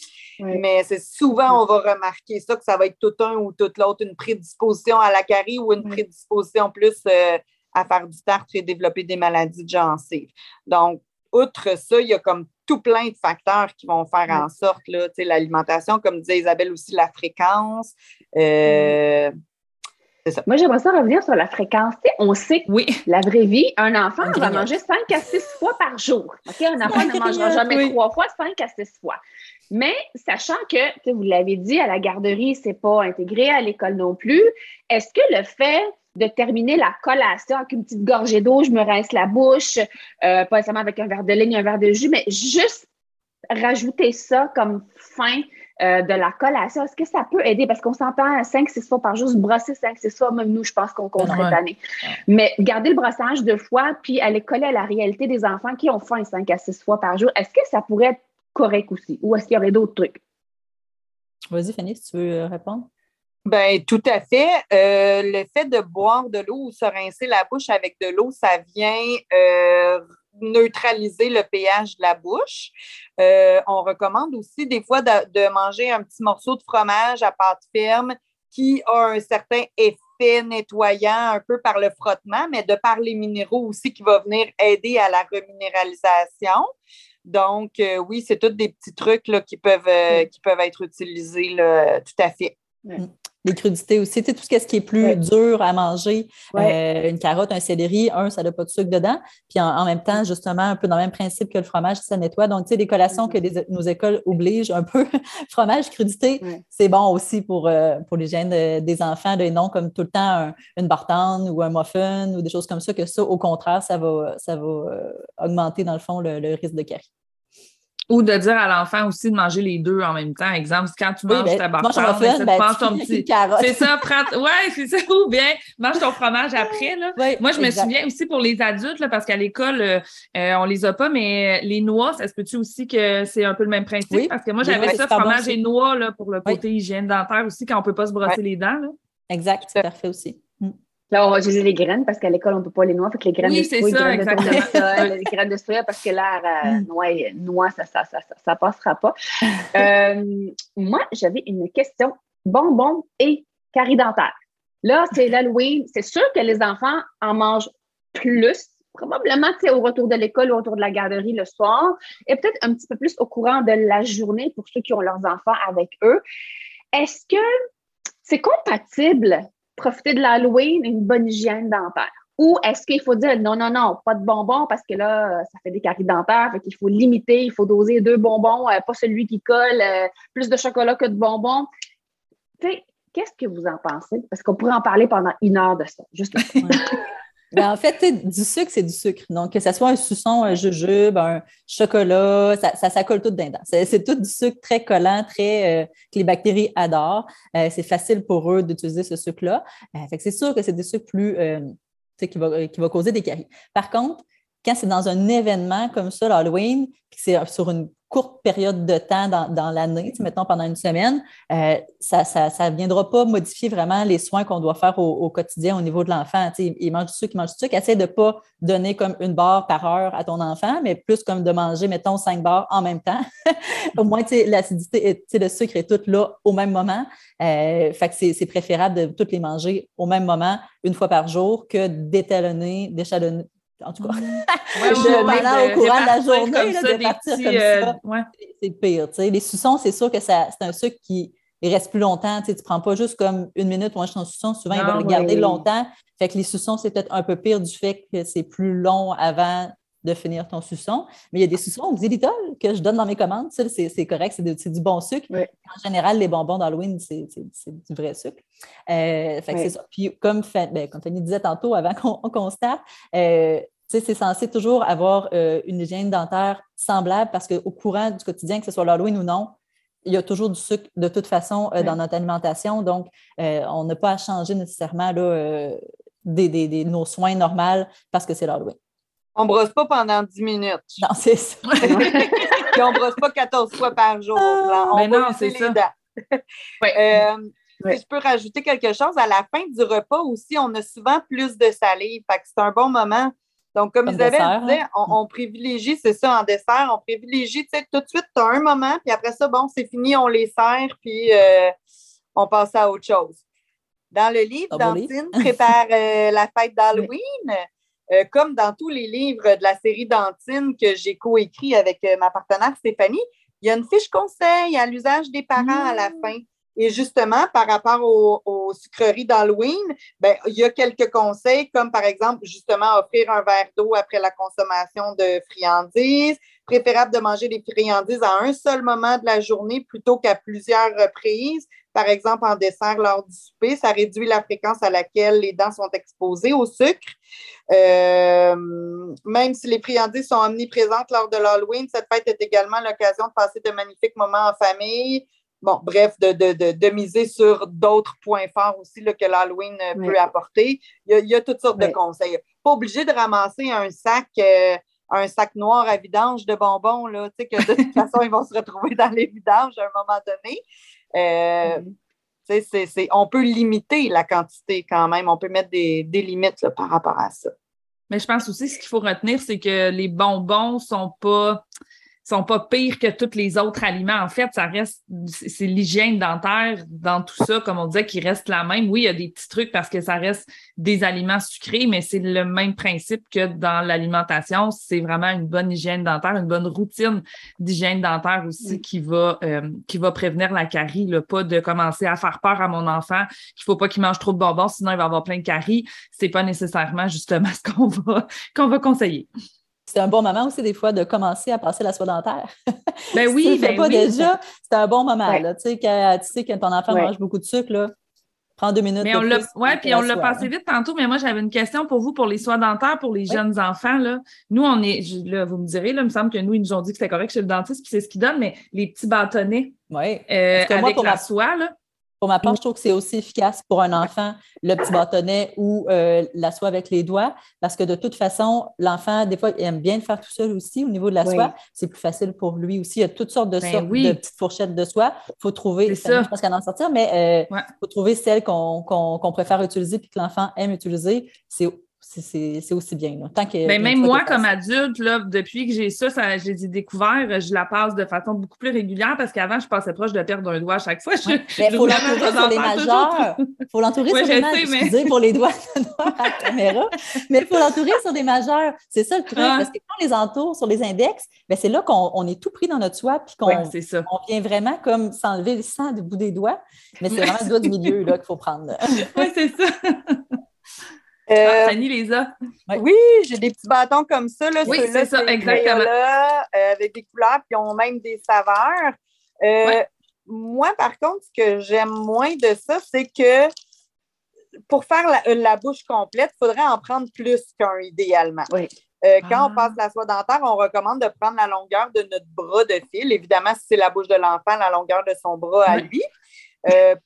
Mais c'est souvent, on va remarquer ça, que ça va être tout un ou tout l'autre, une prédisposition à la carie ou une prédisposition plus euh, à faire du tarte et développer des maladies de gencives. Donc, outre ça, il y a comme tout plein de facteurs qui vont faire en sorte, l'alimentation, comme disait Isabelle aussi, la fréquence. Euh, ça. Moi, j'aimerais ça revenir sur la fréquence. on sait que oui. la vraie vie, un enfant va manger 5 à 6 fois par jour. Un enfant ne mangera jamais trois fois, 5 à 6 fois. Mais sachant que, vous l'avez dit, à la garderie, ce n'est pas intégré, à l'école non plus, est-ce que le fait de terminer la collation avec une petite gorgée d'eau, je me rince la bouche, euh, pas nécessairement avec un verre de ligne, un verre de jus, mais juste rajouter ça comme fin euh, de la collation, est-ce que ça peut aider? Parce qu'on s'entend 5-6 fois par jour, se brosser 5-6 fois, même nous, je pense qu'on compte cette année. Mais garder le brossage deux fois, puis aller coller à la réalité des enfants qui ont faim 5 à 6 fois par jour, est-ce que ça pourrait être correct aussi? Ou est-ce qu'il y aurait d'autres trucs? Vas-y, Fanny, si tu veux répondre. Ben, tout à fait. Euh, le fait de boire de l'eau ou se rincer la bouche avec de l'eau, ça vient euh, neutraliser le pH de la bouche. Euh, on recommande aussi des fois de, manger un petit morceau de fromage à pâte ferme qui a un certain effet nettoyant un peu par le frottement, mais de par les minéraux aussi qui va venir aider à la reminéralisation. Donc, oui, c'est tous des petits trucs là, qui, peuvent, qui peuvent être utilisés là, tout à fait. Mm les crudités aussi. Tu sais, tout ce qui est plus dur à manger, euh, une carotte, un céleri, un, ça n'a pas de sucre dedans. Puis en, même temps, justement, un peu dans le même principe que le fromage, ça nettoie. Donc, tu sais, des collations que nos écoles obligent un peu, fromage, crudité, c'est bon aussi pour, euh, pour l'hygiène des enfants, de non comme tout le temps une bartane ou un muffin ou des choses comme ça, que ça, au contraire, ça va, ça va euh, augmenter, dans le fond, le, le risque de carie. Ou de dire à l'enfant aussi de manger les deux en même temps. Exemple, quand tu manges ta barbe, ben, ben, ton petit. C'est ça, prends... ouais, c'est ça. Ou bien mange ton fromage après. Là. Moi, je me souviens aussi pour les adultes, là, parce qu'à l'école, euh, euh, on les a pas, mais les noix, ça se peut-tu aussi que c'est un peu le même principe? Parce que moi, j'avais ça, fromage et noix là, pour le côté hygiène dentaire aussi, quand on peut pas se brosser les dents. Là. Exact, c'est parfait aussi. Là, on va utiliser les graines parce qu'à l'école, on ne peut pas les noix. Fait que les graines de soya, les graines de les graines de soya parce que là, euh, mm. noix, noix, ça ça, ça, ça, passera pas. Euh, moi, j'avais une question. Bonbons et carie dentaire. Là, c'est l'Halloween. C'est sûr que les enfants en mangent plus, probablement au retour de l'école ou au retour de la garderie le soir, et peut-être un petit peu plus au courant de la journée pour ceux qui ont leurs enfants avec eux. Est-ce que c'est compatible profiter de l'Halloween, une bonne hygiène dentaire? Ou est-ce qu'il faut dire non, non, non, pas de bonbons parce que là, ça fait des caries dentaires, fait qu'il faut limiter, il faut doser deux bonbons, euh, pas celui qui colle, euh, plus de chocolat que de bonbons. Tu sais, qu'est-ce que vous en pensez? Parce qu'on pourrait en parler pendant une heure de ça, juste Ben, en fait, du sucre, c'est du sucre. Donc, que ce soit un suçon, un jujube, un chocolat, ça, ça, colle tout dedans. C'est tout du sucre très collant, très euh, que les bactéries adorent. Euh, c'est facile pour eux d'utiliser ce sucre-là. Euh, c'est sûr que c'est des sucres plus qui va, qui va causer des caries. Par contre, quand c'est dans un événement comme ça, l'Halloween, c'est sur une courte période de temps dans, dans l'année, mettons pendant une semaine, euh, ça ne viendra pas modifier vraiment les soins qu'on doit faire au, quotidien au niveau de l'enfant. Il mange du sucre, il mange du sucre. Essaye de ne pas donner comme une barre par heure à ton enfant, mais plus comme de manger, mettons, cinq barres en même temps. au moins, l'acidité, le sucre est tout là au même moment. Euh, fait que c'est préférable de toutes les manger au même moment, une fois par jour, que d'étalonner, d'échalonner en tout cas, ouais, au courant de la journée, de partir comme ça, euh, c'est pire. Les suçons, c'est sûr que c'est un sucre qui reste plus longtemps. Tu ne prends pas juste comme une minute pour manger ton suçon. Souvent, ils vont le garder longtemps. Fait que les suçons, c'est peut-être un peu pire du fait que c'est plus long avant de finir ton suçon. Mais il y a des suçons au xylitol que je donne dans mes commandes. c'est correct, c'est du bon sucre. En général, les bonbons d'Halloween, c'est du vrai sucre. Euh, fait c'est ça. Puis comme, ben, comme Fanny disait tantôt, avant qu'on constate, euh, c'est censé toujours avoir euh, une hygiène dentaire semblable parce qu'au courant du quotidien, que ce soit l'Halloween ou non, il y a toujours du sucre de toute façon dans notre alimentation. Donc, on n'a pas à changer nécessairement là, des, nos soins normaux parce que c'est l'Halloween. On ne brosse pas pendant 10 minutes. Non, c'est ça. Puis on ne brosse pas 14 fois par jour. On Mais non, c'est ça. euh, si je peux rajouter quelque chose, à la fin du repas aussi, on a souvent plus de salive. Fait que c'est un bon moment. Donc, comme, Isabelle disait, hein? on, privilégie, c'est ça, en dessert, on privilégie, tu sais, tout de suite, tu as un moment, puis après ça, bon, c'est fini, on les sert, puis euh, on passe à autre chose. Dans le livre, Dantine prépare euh, la fête d'Halloween. Euh, comme dans tous les livres de la série Dantine que j'ai coécrit avec ma partenaire Stéphanie, il y a une fiche conseil à l'usage des parents à la mmh. fin. Et justement, par rapport aux, sucreries d'Halloween, ben, il y a quelques conseils, comme par exemple, justement, offrir un verre d'eau après la consommation de friandises. Préférable de manger des friandises à un seul moment de la journée plutôt qu'à plusieurs reprises. Par exemple, en dessert lors du souper, ça réduit la fréquence à laquelle les dents sont exposées au sucre. Euh, même si les friandises sont omniprésentes lors de l'Halloween, cette fête est également l'occasion de passer de magnifiques moments en famille, bon, bref, de, miser sur d'autres points forts aussi que l'Halloween euh, peut apporter. Il y, a, toutes sortes de conseils. Pas obligé de ramasser un sac, euh, un sac noir à vidange de bonbons, là, que de toute façon, ils vont se retrouver dans les vidanges à un moment donné. Euh, mm-hmm. on peut limiter la quantité quand même. On peut mettre des, limites par rapport à ça. Mais je pense aussi, ce qu'il faut retenir, c'est que les bonbons sont pas sont pas pires que tous les autres aliments. En fait, ça reste, c'est l'hygiène dentaire dans tout ça, comme on disait, qui reste la même. Oui, il y a des petits trucs parce que ça reste des aliments sucrés, mais c'est le même principe que dans l'alimentation. C'est vraiment une bonne hygiène dentaire, une bonne routine d'hygiène dentaire aussi qui va, euh, qui va prévenir la carie, là, pas de commencer à faire peur à mon enfant qu'il faut pas qu'il mange trop de bonbons, sinon il va avoir plein de caries. C'est pas nécessairement justement ce qu'on va, qu'on va conseiller c'est un bon moment aussi, des fois, de commencer à passer la soie dentaire. Ben oui, si tu ben pas déjà, c'est un bon moment. Là, tu, sais, quand, tu sais, quand ton enfant mange beaucoup de sucre, là, prends deux minutes. Mais on l'a, ouais, puis on l'a passé vite tantôt, mais moi, j'avais une question pour vous pour les soins dentaires pour les jeunes enfants. Là. Nous, on est, là, vous me direz, là, il me semble que nous, ils nous ont dit que c'était correct chez le dentiste, puis c'est ce qu'ils donnent, mais les petits bâtonnets ouais. euh, avec la soie, là. Pour ma part, je trouve que c'est aussi efficace pour un enfant, le petit bâtonnet ou euh, la soie avec les doigts, parce que de toute façon, l'enfant, des fois, il aime bien le faire tout seul aussi au niveau de la soie. C'est plus facile pour lui aussi. Il y a toutes sortes de, ben sortes de petites fourchettes de soie. Il faut trouver, je pense qu'à en sortir, mais il euh, faut trouver celles qu'on préfère utiliser et que l'enfant aime utiliser. C'est c'est aussi bien. Tant que, ben, même moi, comme adulte, là, depuis que j'ai ça, ça j'ai découvert, je la passe de façon beaucoup plus régulière parce qu'avant, je passais proche de perdre un doigt à chaque fois. Il faut l'entourer sur les majeurs. Il faut l'entourer sur les majeurs. Mais... pour les doigts à la caméra. Mais il faut l'entourer sur des majeurs. C'est ça le truc. Ah. Parce que quand on les entoure sur les index, ben, c'est là qu'on est tout pris dans notre soie puis qu'on on vient vraiment comme s'enlever le sang du bout des doigts. Mais c'est vraiment le doigt du milieu qu'il faut prendre. oui, c'est ça. Ah, les a. Oui, j'ai des petits bâtons comme ça. Là, oui, c'est ça, exactement. Euh, avec des couleurs, puis ont même des saveurs. Euh, moi, par contre, ce que j'aime moins de ça, c'est que pour faire la, bouche complète, il faudrait en prendre plus qu'un, idéalement. Oui. Euh, quand on ah. passe la soie dentaire, on recommande de prendre la longueur de notre bras de fil. Évidemment, si c'est la bouche de l'enfant, la longueur de son bras à lui.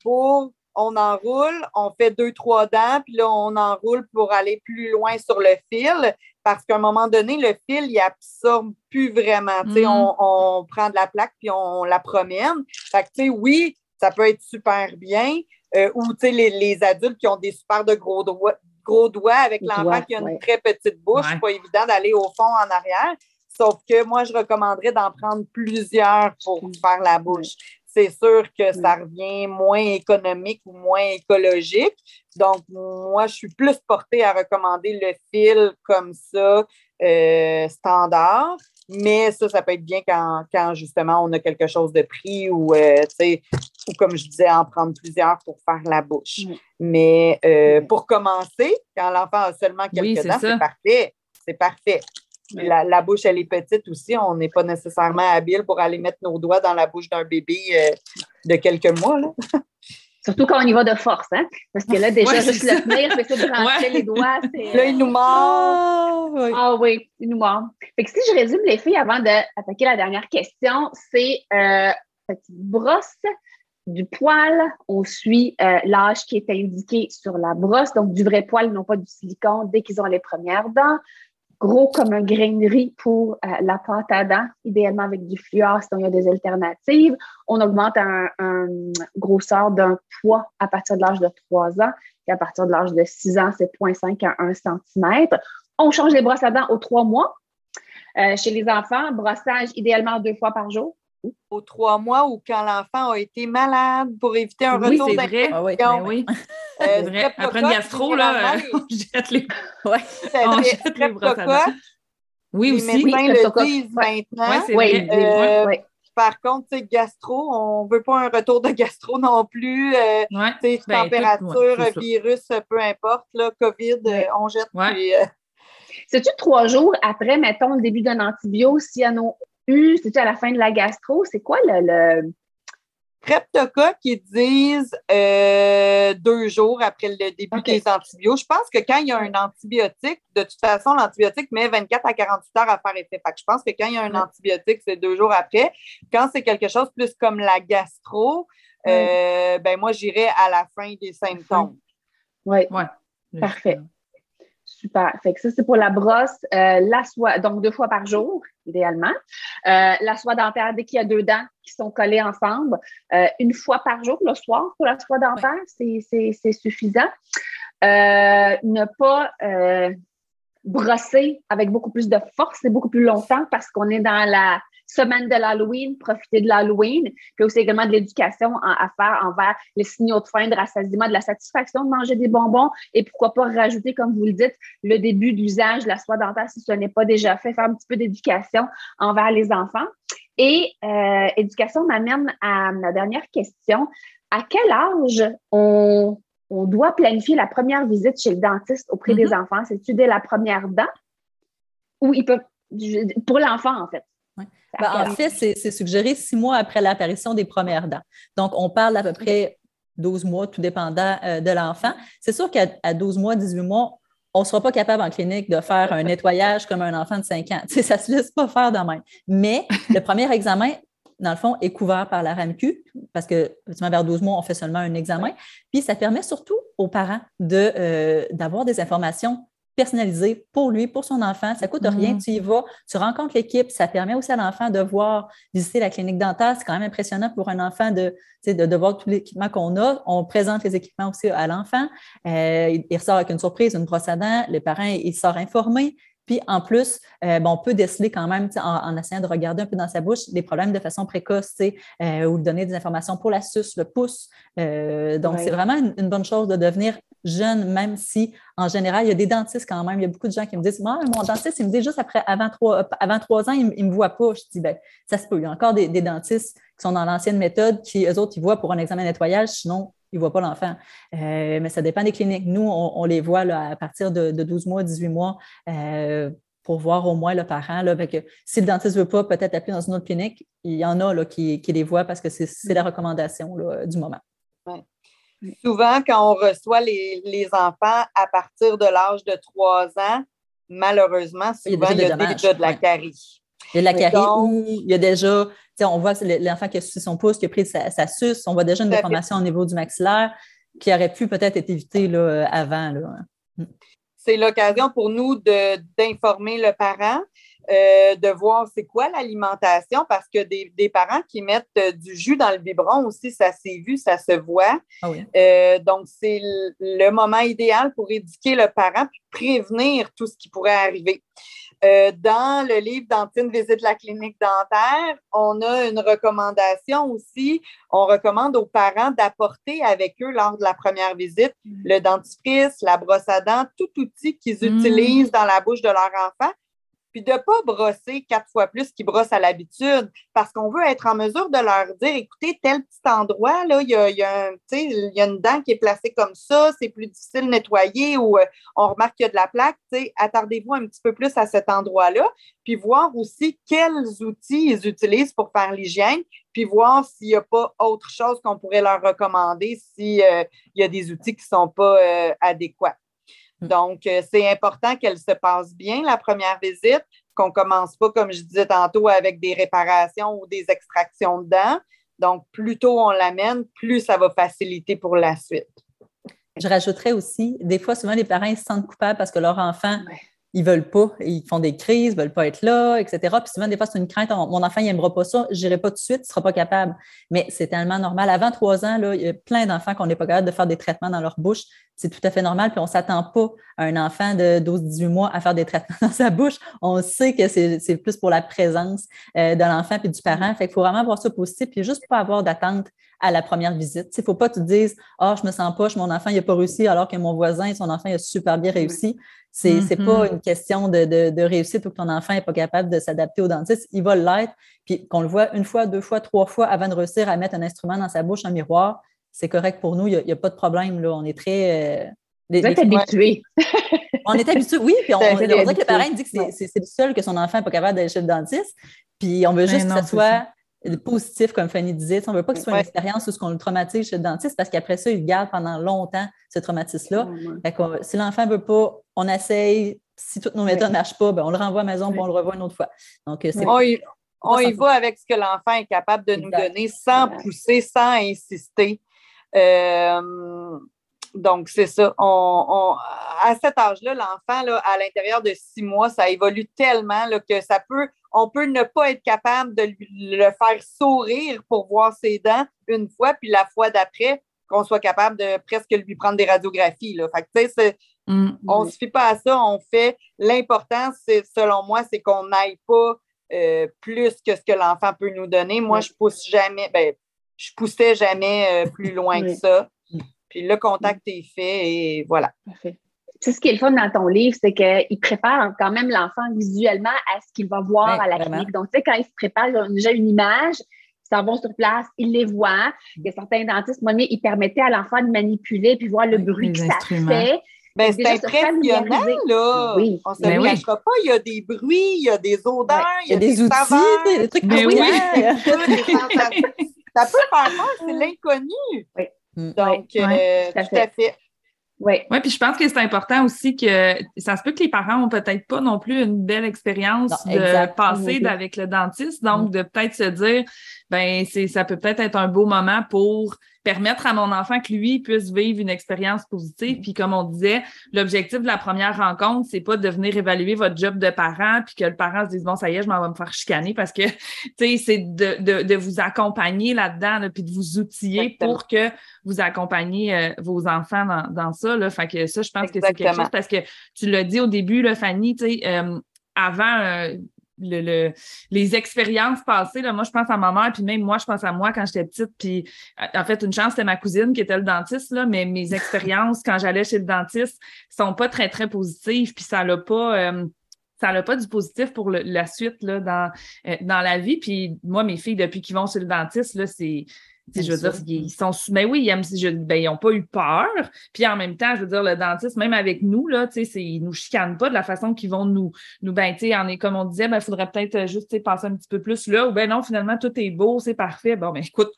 pour on enroule, on fait deux, trois dents, puis là, on enroule pour aller plus loin sur le fil, parce qu'à un moment donné, le fil, il absorbe plus vraiment. Mm-hmm. On, on, prend de la plaque, puis on, la promène. Fait que, tu sais, oui, ça peut être super bien. Euh, ou, tu sais, les, adultes qui ont des super de gros doigts, gros doigts avec l'enfant qui a une très petite bouche, c'est pas évident d'aller au fond en arrière. Sauf que moi, je recommanderais d'en prendre plusieurs pour faire la bouche c'est sûr que ça revient moins économique ou moins écologique. Donc, moi, je suis plus portée à recommander le fil comme ça, euh, standard. Mais ça, ça peut être bien quand, justement on a quelque chose de pris ou, euh, ou comme je disais, en prendre plusieurs pour faire la bouche. Mais euh, pour commencer, quand l'enfant a seulement quelques dents, c'est parfait. C'est parfait. La, bouche, elle est petite aussi. On n'est pas nécessairement habile pour aller mettre nos doigts dans la bouche d'un bébé euh, de quelques mois. Surtout quand on y va de force, hein? Parce que là, déjà, juste le tenir, c'est de rentrer les doigts. Là, il nous mord. Ah, ah oui, il nous mord. Fait que si je résume les filles avant d'attaquer la dernière question, c'est euh, petite brosse, du poil, on suit euh, l'âge qui est indiqué sur la brosse, donc du vrai poil, non pas du silicone, dès qu'ils ont les premières dents gros comme un grain de riz pour euh, la pâte à dents, idéalement avec du fluor, sinon il y a des alternatives. On augmente un, grosseur d'un poids à partir de l'âge de 3 ans et à partir de l'âge de 6 ans, c'est 0,5 à 1 cm. On change les brosses à dents aux 3 mois. Euh, chez les enfants, brossage idéalement deux fois par jour. Aux trois mois ou quand l'enfant a été malade pour éviter un retour oui, c'est vrai. Ah oui, ben oui. Euh, vrai. Après une gastro, là, on jette les, ouais. on jette les brosses à. Oui, les aussi. médecins le disent maintenant. Oui, euh, par contre, gastro, on ne veut pas un retour de gastro non plus. Euh, ben, température, virus, peu importe, là, COVID, euh, on jette. Euh, C'est-tu trois jours après, mettons, le début d'un antibio, s'il y a eu, c'est-tu à la fin de la gastro? C'est quoi le, Cryptoca qui disent euh, deux jours après le début des antibiotiques. Je pense que quand il y a un antibiotique, de toute façon, l'antibiotique met 24 à 48 heures à faire effet. je pense que quand il y a un antibiotique, c'est deux jours après. Quand c'est quelque chose plus comme la gastro, euh, ben moi, j'irai à la fin des symptômes. Oui. Ouais. Parfait. Super. Fait que ça, c'est pour la brosse. Euh, la soie, donc deux fois par jour, idéalement. Euh, la soie dentaire, dès qu'il y a deux dents qui sont collées ensemble, euh, une fois par jour, le soir, pour la soie dentaire, c'est suffisant. ne pas brosser avec beaucoup plus de force et beaucoup plus longtemps parce qu'on est dans la semaine de l'Halloween, profiter de l'Halloween, puis aussi également de l'éducation à faire envers les signaux de faim, de rassasiement, de la satisfaction de manger des bonbons et pourquoi pas rajouter, comme vous le dites, le début d'usage de la soie dentaire si ce n'est pas déjà fait, faire un petit peu d'éducation envers les enfants. Et euh, éducation m'amène à ma dernière question. À quel âge on, doit planifier la première visite chez le dentiste auprès des mm-hmm. enfants? C'est-tu dès la première dent? Ou il peut, pour l'enfant, en fait? Ben, en fait, c'est suggéré six mois après l'apparition des premières dents. Donc, on parle d'à peu près 12 mois, tout dépendant euh, de l'enfant. C'est sûr qu'à 12 mois, 18 mois, on ne sera pas capable en clinique de faire un nettoyage comme un enfant de 5 ans. ça ne se laisse pas faire de même. Mais le premier examen, dans le fond, est couvert par la RAMQ parce que, vers 12 mois, on fait seulement un examen. Puis, ça permet surtout aux parents euh, d'avoir des informations personnalisé pour lui, pour son enfant. Ça ne coûte rien. Mhm. Tu y vas, tu rencontres l'équipe. Ça permet aussi à l'enfant de voir, visiter la clinique dentaire. C'est quand même impressionnant pour un enfant de, de, de voir tout l'équipement qu'on a. On présente les équipements aussi à l'enfant. Euh, il, ressort avec une surprise, une brosse à dents. Le parent, il sort informé. Puis en plus, euh, on peut déceler quand même, en, essayant de regarder un peu dans sa bouche, des problèmes de façon précoce, euh, ou donner des informations pour la suce, le pouce. Euh, donc, c'est vraiment une, bonne chose de devenir jeune, même si, en général, il y a des dentistes quand même. Il y a beaucoup de gens qui me disent Moi, mon dentiste, il me dit juste après, avant trois, avant trois ans, il ne me voit pas. Je dis ben, ça se peut. Il y a encore des, dentistes qui sont dans l'ancienne méthode, qui, eux autres, ils voient pour un examen de nettoyage, sinon, ils ne voient pas l'enfant. Euh, mais ça dépend des cliniques. Nous, on, les voit à partir de, 12 mois, 18 mois. Euh, pour voir au moins le parent. Là, si le dentiste ne veut pas peut-être appeler dans une autre clinique, il y en a là, qui, les voient parce que c'est la recommandation du moment. Souvent, quand on reçoit les, enfants à partir de l'âge de 3 ans, malheureusement, souvent, il y a, déjà de la carie. Il y a de la carie ou il y a déjà on voit l'enfant qui a sucé son pouce, qui a pris sa, suce, on voit déjà une déformation au niveau du maxillaire qui aurait pu peut-être être évitée là, avant. C'est l'occasion pour nous d'informer le parent, euh, de voir c'est quoi l'alimentation, parce que des, parents qui mettent euh, du jus dans le biberon aussi, ça s'est vu, ça se voit. Ah euh, donc, c'est le moment idéal pour éduquer le parent puis prévenir tout ce qui pourrait arriver. Euh, dans le livre Dantine visite la clinique dentaire, on a une recommandation aussi. On recommande aux parents d'apporter avec eux lors de la première visite mm. le dentifrice, la brosse à dents, tout outil qu'ils mm. utilisent dans la bouche de leur enfant puis de ne pas brosser quatre fois plus qu'ils brossent à l'habitude, parce qu'on veut être en mesure de leur dire, écoutez, tel petit endroit, là, il y a, y a, une dent qui est placée comme ça, c'est plus difficile de nettoyer ou euh, on remarque qu'il y a de la plaque, attardez-vous un petit peu plus à cet endroit-là, puis voir aussi quels outils ils utilisent pour faire l'hygiène, puis voir s'il n'y a pas autre chose qu'on pourrait leur recommander s'il euh, y a des outils qui ne sont pas euh, adéquats. Mm. Donc, euh, c'est important qu'elle se passe bien la première visite, qu'on ne commence pas, comme je disais tantôt, avec des réparations ou des extractions de dents. Donc, plus tôt on l'amène, plus ça va faciliter pour la suite. Je rajouterais aussi, des fois, souvent, les parents se sentent coupables parce que leur enfant ils veulent pas, ils font des crises, ils veulent pas être là, etc. Puis souvent, des fois, c'est une crainte, mon enfant, il n'aimera pas ça, je n'irai pas tout de suite, il sera pas capable. Mais c'est tellement normal. Avant trois ans, là, il y a plein d'enfants qu'on n'est pas capable de faire des traitements dans leur bouche. C'est tout à fait normal. Puis on s'attend pas à un enfant de 12-18 mois à faire des traitements dans sa bouche. On sait que c'est plus pour la présence euh, de l'enfant et du parent. Fait qu'il faut vraiment voir ça positif, puis juste pas avoir d'attente à la première visite. Il ne faut pas que tu te dises Ah, oh, je me sens pas, mon enfant n'a pas réussi, alors que mon voisin, son enfant a super bien réussi. Ce n'est pas mm-hmm. une question de, réussite ou que ton enfant n'est pas capable de s'adapter au dentiste. Il va l'être. Puis qu'on le voit une fois, deux fois, trois fois avant de réussir à mettre un instrument dans sa bouche, un miroir, c'est correct pour nous. Il n'y a, pas de problème. Là. On est très. Euh, Vous êtes habitués. on est habitués, oui. Puis on, on, dirait que le parent dit que c'est le seul que son enfant n'est pas capable d'aller chez le dentiste. Puis on veut juste que ce soit positif, comme Fanny disait. On ne veut pas que ce soit une expérience où ce qu'on le traumatise chez le dentiste parce qu'après ça, il garde pendant longtemps ce traumatisme-là. si l'enfant ne veut pas, on essaye. Si toutes nos méthodes ne marchent pas, ben, on le renvoie à la maison et on le revoit une autre fois. Donc, euh, on y, on y va avec ce que l'enfant est capable de nous donner sans pousser, sans insister. Euh, donc, c'est ça. On, à cet âge-là, l'enfant, à l'intérieur de six mois, ça évolue tellement que ça peut, on peut ne pas être capable de le faire sourire pour voir ses dents une fois, puis la fois d'après, qu'on soit capable de presque lui prendre des radiographies. Là. Fait mm. on ne se fie pas à ça, on fait. L'important, selon moi, c'est qu'on n'aille pas euh, plus que ce que l'enfant peut nous donner. Moi, je pousse jamais, ben, je poussais jamais euh, plus loin que ça. Puis le contact est fait et voilà. Parfait. C'est ce qui est le fun dans ton livre, c'est qu'il prépare quand même l'enfant visuellement à ce qu'il va voir à la clinique. Donc, tu sais, quand il se prépare, il a déjà une image, ils s'en vont sur place, ils les voient. Il y a certains dentistes, moi, ils permettaient à l'enfant de manipuler puis voir le bruit que ça fait. Ben, c'est impressionnant, là. Oui. On ne se ben le cachera pas. Il y a des bruits, il y a des odeurs, il, y a des, outils, des trucs Mais oui. ça peut faire peur, c'est l'inconnu. Oui. Mm. Donc, euh, tout à fait. Oui. Oui, puis je pense que c'est important aussi que ça se peut que les parents ont peut-être pas non plus une belle expérience de passer avec le dentiste. Donc, mm. de peut-être se dire, ben, c'est, ça peut peut-être être un beau moment pour permettre à mon enfant que lui puisse vivre une expérience positive. Puis comme on disait, l'objectif de la première rencontre, c'est pas de venir évaluer votre job de parent puis que le parent se dise bon ça y est, je m'en vais me faire chicaner parce que tu sais c'est de, de, de, vous accompagner là-dedans puis de vous outiller pour que vous accompagniez euh, vos enfants dans, dans ça là. Fait que ça, je pense que c'est quelque chose parce que tu l'as dit au début là, Fanny, tu sais. Euh, avant, euh, le, les expériences passées. Moi, je pense à ma mère, puis même moi, je pense à moi quand j'étais petite. Puis, en fait, une chance, c'était ma cousine qui était le dentiste, mais mes expériences quand j'allais chez le dentiste sont pas très, très positives. Puis, ça n'a pas. Euh, n'a pas du positif pour la suite euh, dans la vie. Puis moi, mes filles, depuis qu'ils vont chez le dentiste, c'est je veux dire, ils sont. Mais ben oui, ils ben, n'ont pas eu peur. Puis en même temps, je veux dire, le dentiste, même avec nous, là, tu sais, ils nous chicanent pas de la façon qu'ils vont nous, nous ben, tu sais, comme on disait, ben, il faudrait peut-être euh, juste passer un petit peu plus là, ou ben non, finalement, tout est beau, c'est parfait. Bon, ben écoute,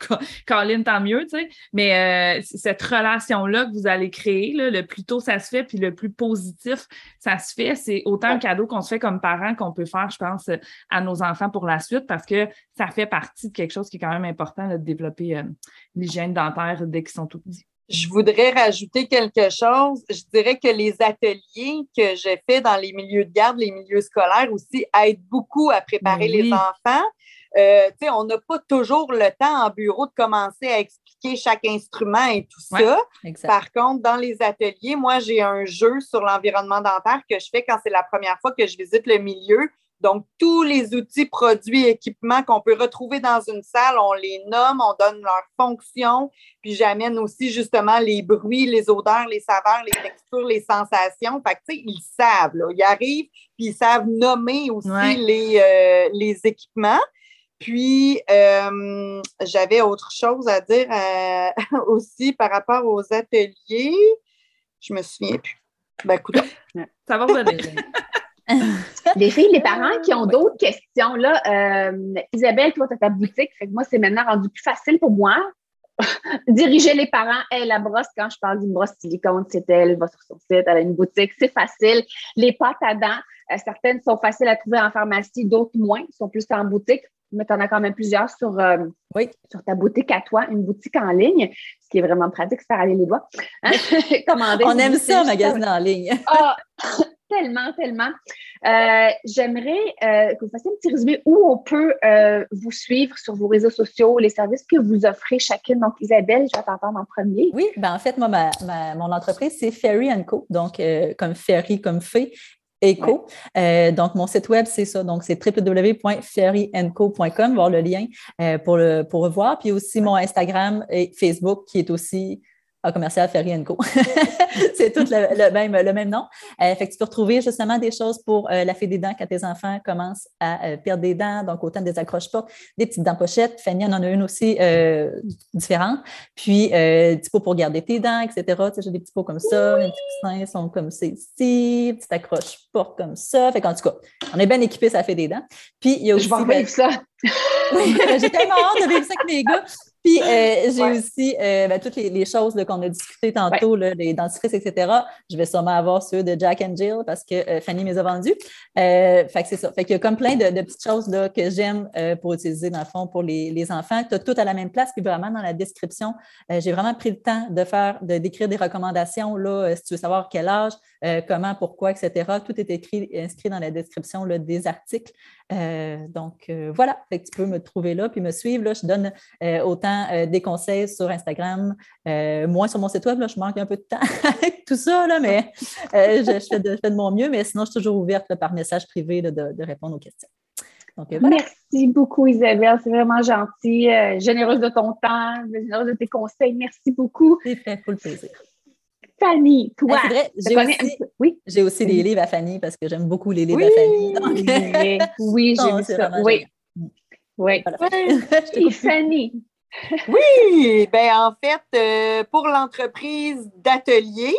Colin, tant mieux, tu sais. Mais euh, cette relation-là que vous allez créer, là, le plus tôt ça se fait, puis le plus positif ça se fait, c'est autant un cadeau qu'on se fait comme parents qu'on peut faire, je pense, à nos enfants pour la suite, parce que ça fait partie de quelque chose qui est quand même important de développer euh, l'hygiène dentaire dès qu'ils sont tout petits. Je voudrais rajouter quelque chose. Je dirais que les ateliers que j'ai faits dans les milieux de garde, les milieux scolaires aussi, aident beaucoup à préparer les enfants. Euh, on n'a pas toujours le temps en bureau de commencer à expliquer chaque instrument et tout ça. Par contre, dans les ateliers, moi, j'ai un jeu sur l'environnement dentaire que je fais quand c'est la première fois que je visite le milieu. Donc, tous les outils, produits, équipements qu'on peut retrouver dans une salle, on les nomme, on donne leur fonction, puis j'amène aussi justement les bruits, les odeurs, les saveurs, les textures, les sensations. Fait que, tu sais, ils savent, là. Ils arrivent, puis ils savent nommer aussi les, euh, les équipements. Puis, euh, j'avais autre chose à dire euh, aussi par rapport aux ateliers. Je me souviens plus. Ben, écoute, ça va revenir. les filles, les parents qui ont d'autres questions, là, euh, Isabelle, toi, tu as ta boutique, fait que moi, c'est maintenant rendu plus facile pour moi. Diriger les parents, elle, la brosse, quand je parle d'une brosse silicone, c'est elle, elle va sur son site, elle a une boutique, c'est facile. Les pâtes à dents, euh, certaines sont faciles à trouver en pharmacie, d'autres moins, sont plus en boutique mais tu en as quand même plusieurs sur, euh, oui. sur ta boutique à toi, une boutique en ligne, ce qui est vraiment pratique, c'est faire aller les doigts. Hein? On aime ça, magasiner en ligne. ah, tellement, tellement. Euh, j'aimerais euh, que vous fassiez un petit résumé où on peut euh, vous suivre sur vos réseaux sociaux, les services que vous offrez chacune. Donc, Isabelle, je vais t'entendre en premier. Oui, ben en fait, moi, mon entreprise, c'est Ferry Co. Donc, comme Ferry, comme fée, Eco. donc, mon site web, c'est ça. Donc, c'est www.ferryandco.com, voir le lien pour, le, pour voir. Puis aussi mon Instagram et Facebook qui est aussi commercial Ferry Co. c'est tout le, même, le même nom. Euh, fait que tu peux retrouver justement des choses pour euh, la fée des dents quand tes enfants commencent à euh, perdre des dents, donc autant des accroches-portes, des petites dents pochettes. Fanny en a une aussi différente. Puis, des petits pots pour garder tes dents, etc. Tu sais, j'ai des petits pots comme ça, les petits coussins sont comme ceci, petite accroche-porte comme ça. Fait qu'en tout cas, on est bien équipés, ça fait des dents. Puis, il y a aussi. Je vais ça. j'ai tellement hâte de vivre ça avec mes gars. Puis euh, j'ai aussi euh, ben, toutes les, choses qu'on a discutées tantôt, les dentifrices, etc. Je vais sûrement avoir ceux de Jack and Jill parce que euh, Fanny me les a vendus. fait que c'est ça. Fait qu'il y a comme plein de, petites choses là, que j'aime pour utiliser dans le fond pour les, enfants. Tu as tout à la même place, puis vraiment dans la description, j'ai vraiment pris le temps de faire, de d'écrire des recommandations là, si tu veux savoir quel âge, comment, pourquoi, etc. Tout est écrit, inscrit dans la description là, des articles. donc voilà, fait que tu peux me trouver là puis me suivre. Là. Je donne autant euh, des conseils sur Instagram, euh, moins sur mon site web. Là, je manque un peu de temps avec tout ça, là, mais euh, je, fais de, mon mieux. Mais sinon, je suis toujours ouverte par message privé de, répondre aux questions. Merci beaucoup, Isabelle. C'est vraiment gentil. généreuse de ton temps, généreuse de tes conseils. Merci beaucoup. C'est fait pour le plaisir. Fanny, toi. Ah, j'ai aussi, oui? j'ai aussi des livres à Fanny parce que j'aime beaucoup les livres à Fanny. oui, j'ai vu ça. Oui. Oui. Et Fanny, oui, ben en fait, euh, pour l'entreprise d'ateliers,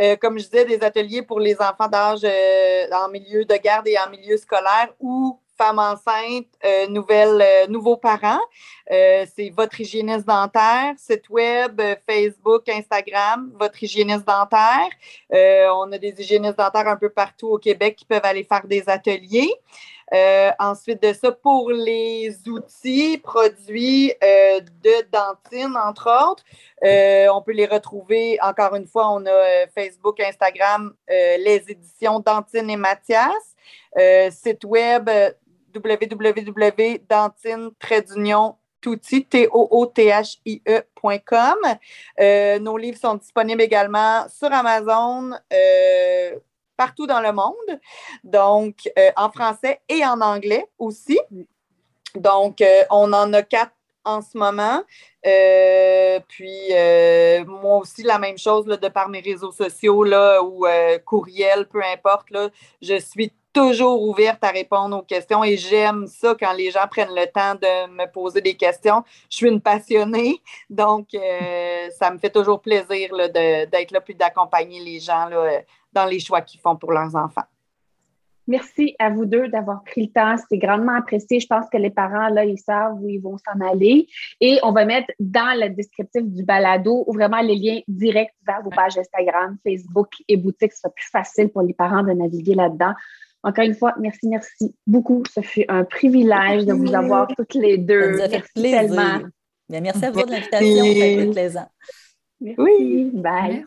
euh, comme je disais, des ateliers pour les enfants d'âge euh, en milieu de garde et en milieu scolaire ou femmes enceintes, nouvelles, nouveaux parents. c'est votre hygiéniste dentaire, site web, Facebook, Instagram, votre hygiéniste dentaire. on a des hygiénistes dentaires un peu partout au Québec qui peuvent aller faire des ateliers. Euh, ensuite de ça, pour les outils, produits euh, de dentine, entre autres, euh, on peut les retrouver, encore une fois, on a Facebook, Instagram, les éditions Dantine et Mathias, site web www.dantine e nos livres sont disponibles également sur Amazon, partout dans le monde, donc euh, en français et en anglais aussi. Donc, euh, on en a quatre en ce moment. Euh, puis, moi aussi, la même chose là, de par mes réseaux sociaux là, ou courriel, peu importe. Là, je suis toujours ouverte à répondre aux questions et j'aime ça quand les gens prennent le temps de me poser des questions. Je suis une passionnée, donc ça me fait toujours plaisir d'être là puis d'accompagner les gens là, dans les choix qu'ils font pour leurs enfants. Merci à vous deux d'avoir pris le temps. C'est grandement apprécié. Je pense que les parents, là, ils savent où ils vont s'en aller. Et on va mettre dans le descriptif du balado vraiment les liens directs vers vos pages Instagram, Facebook et boutique. Ce sera plus facile pour les parents de naviguer là-dedans. Encore une fois, merci, merci beaucoup. Ce fut un privilège de vous avoir toutes les deux. Ça merci tellement. merci à vous de l'invitation. C'était plaisant. Oui, bye.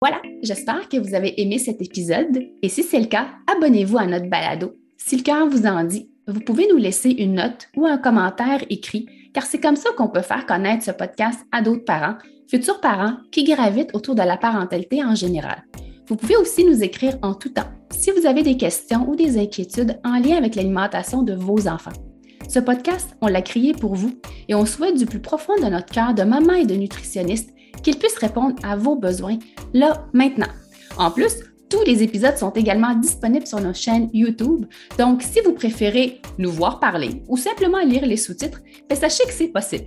Voilà, j'espère que vous avez aimé cet épisode et si c'est le cas, abonnez-vous à notre balado. Si le cœur vous en dit, vous pouvez nous laisser une note ou un commentaire écrit, car c'est comme ça qu'on peut faire connaître ce podcast à d'autres parents, futurs parents qui gravitent autour de la parentalité en général. Vous pouvez aussi nous écrire en tout temps si vous avez des questions ou des inquiétudes en lien avec l'alimentation de vos enfants. Ce podcast, on l'a créé pour vous et on souhaite du plus profond de notre cœur de maman et de nutritionniste qu'il puisse répondre à vos besoins là, maintenant. En plus, tous les épisodes sont également disponibles sur nos chaînes YouTube. Donc, si vous préférez nous voir parler ou simplement lire les sous-titres, ben, sachez que c'est possible.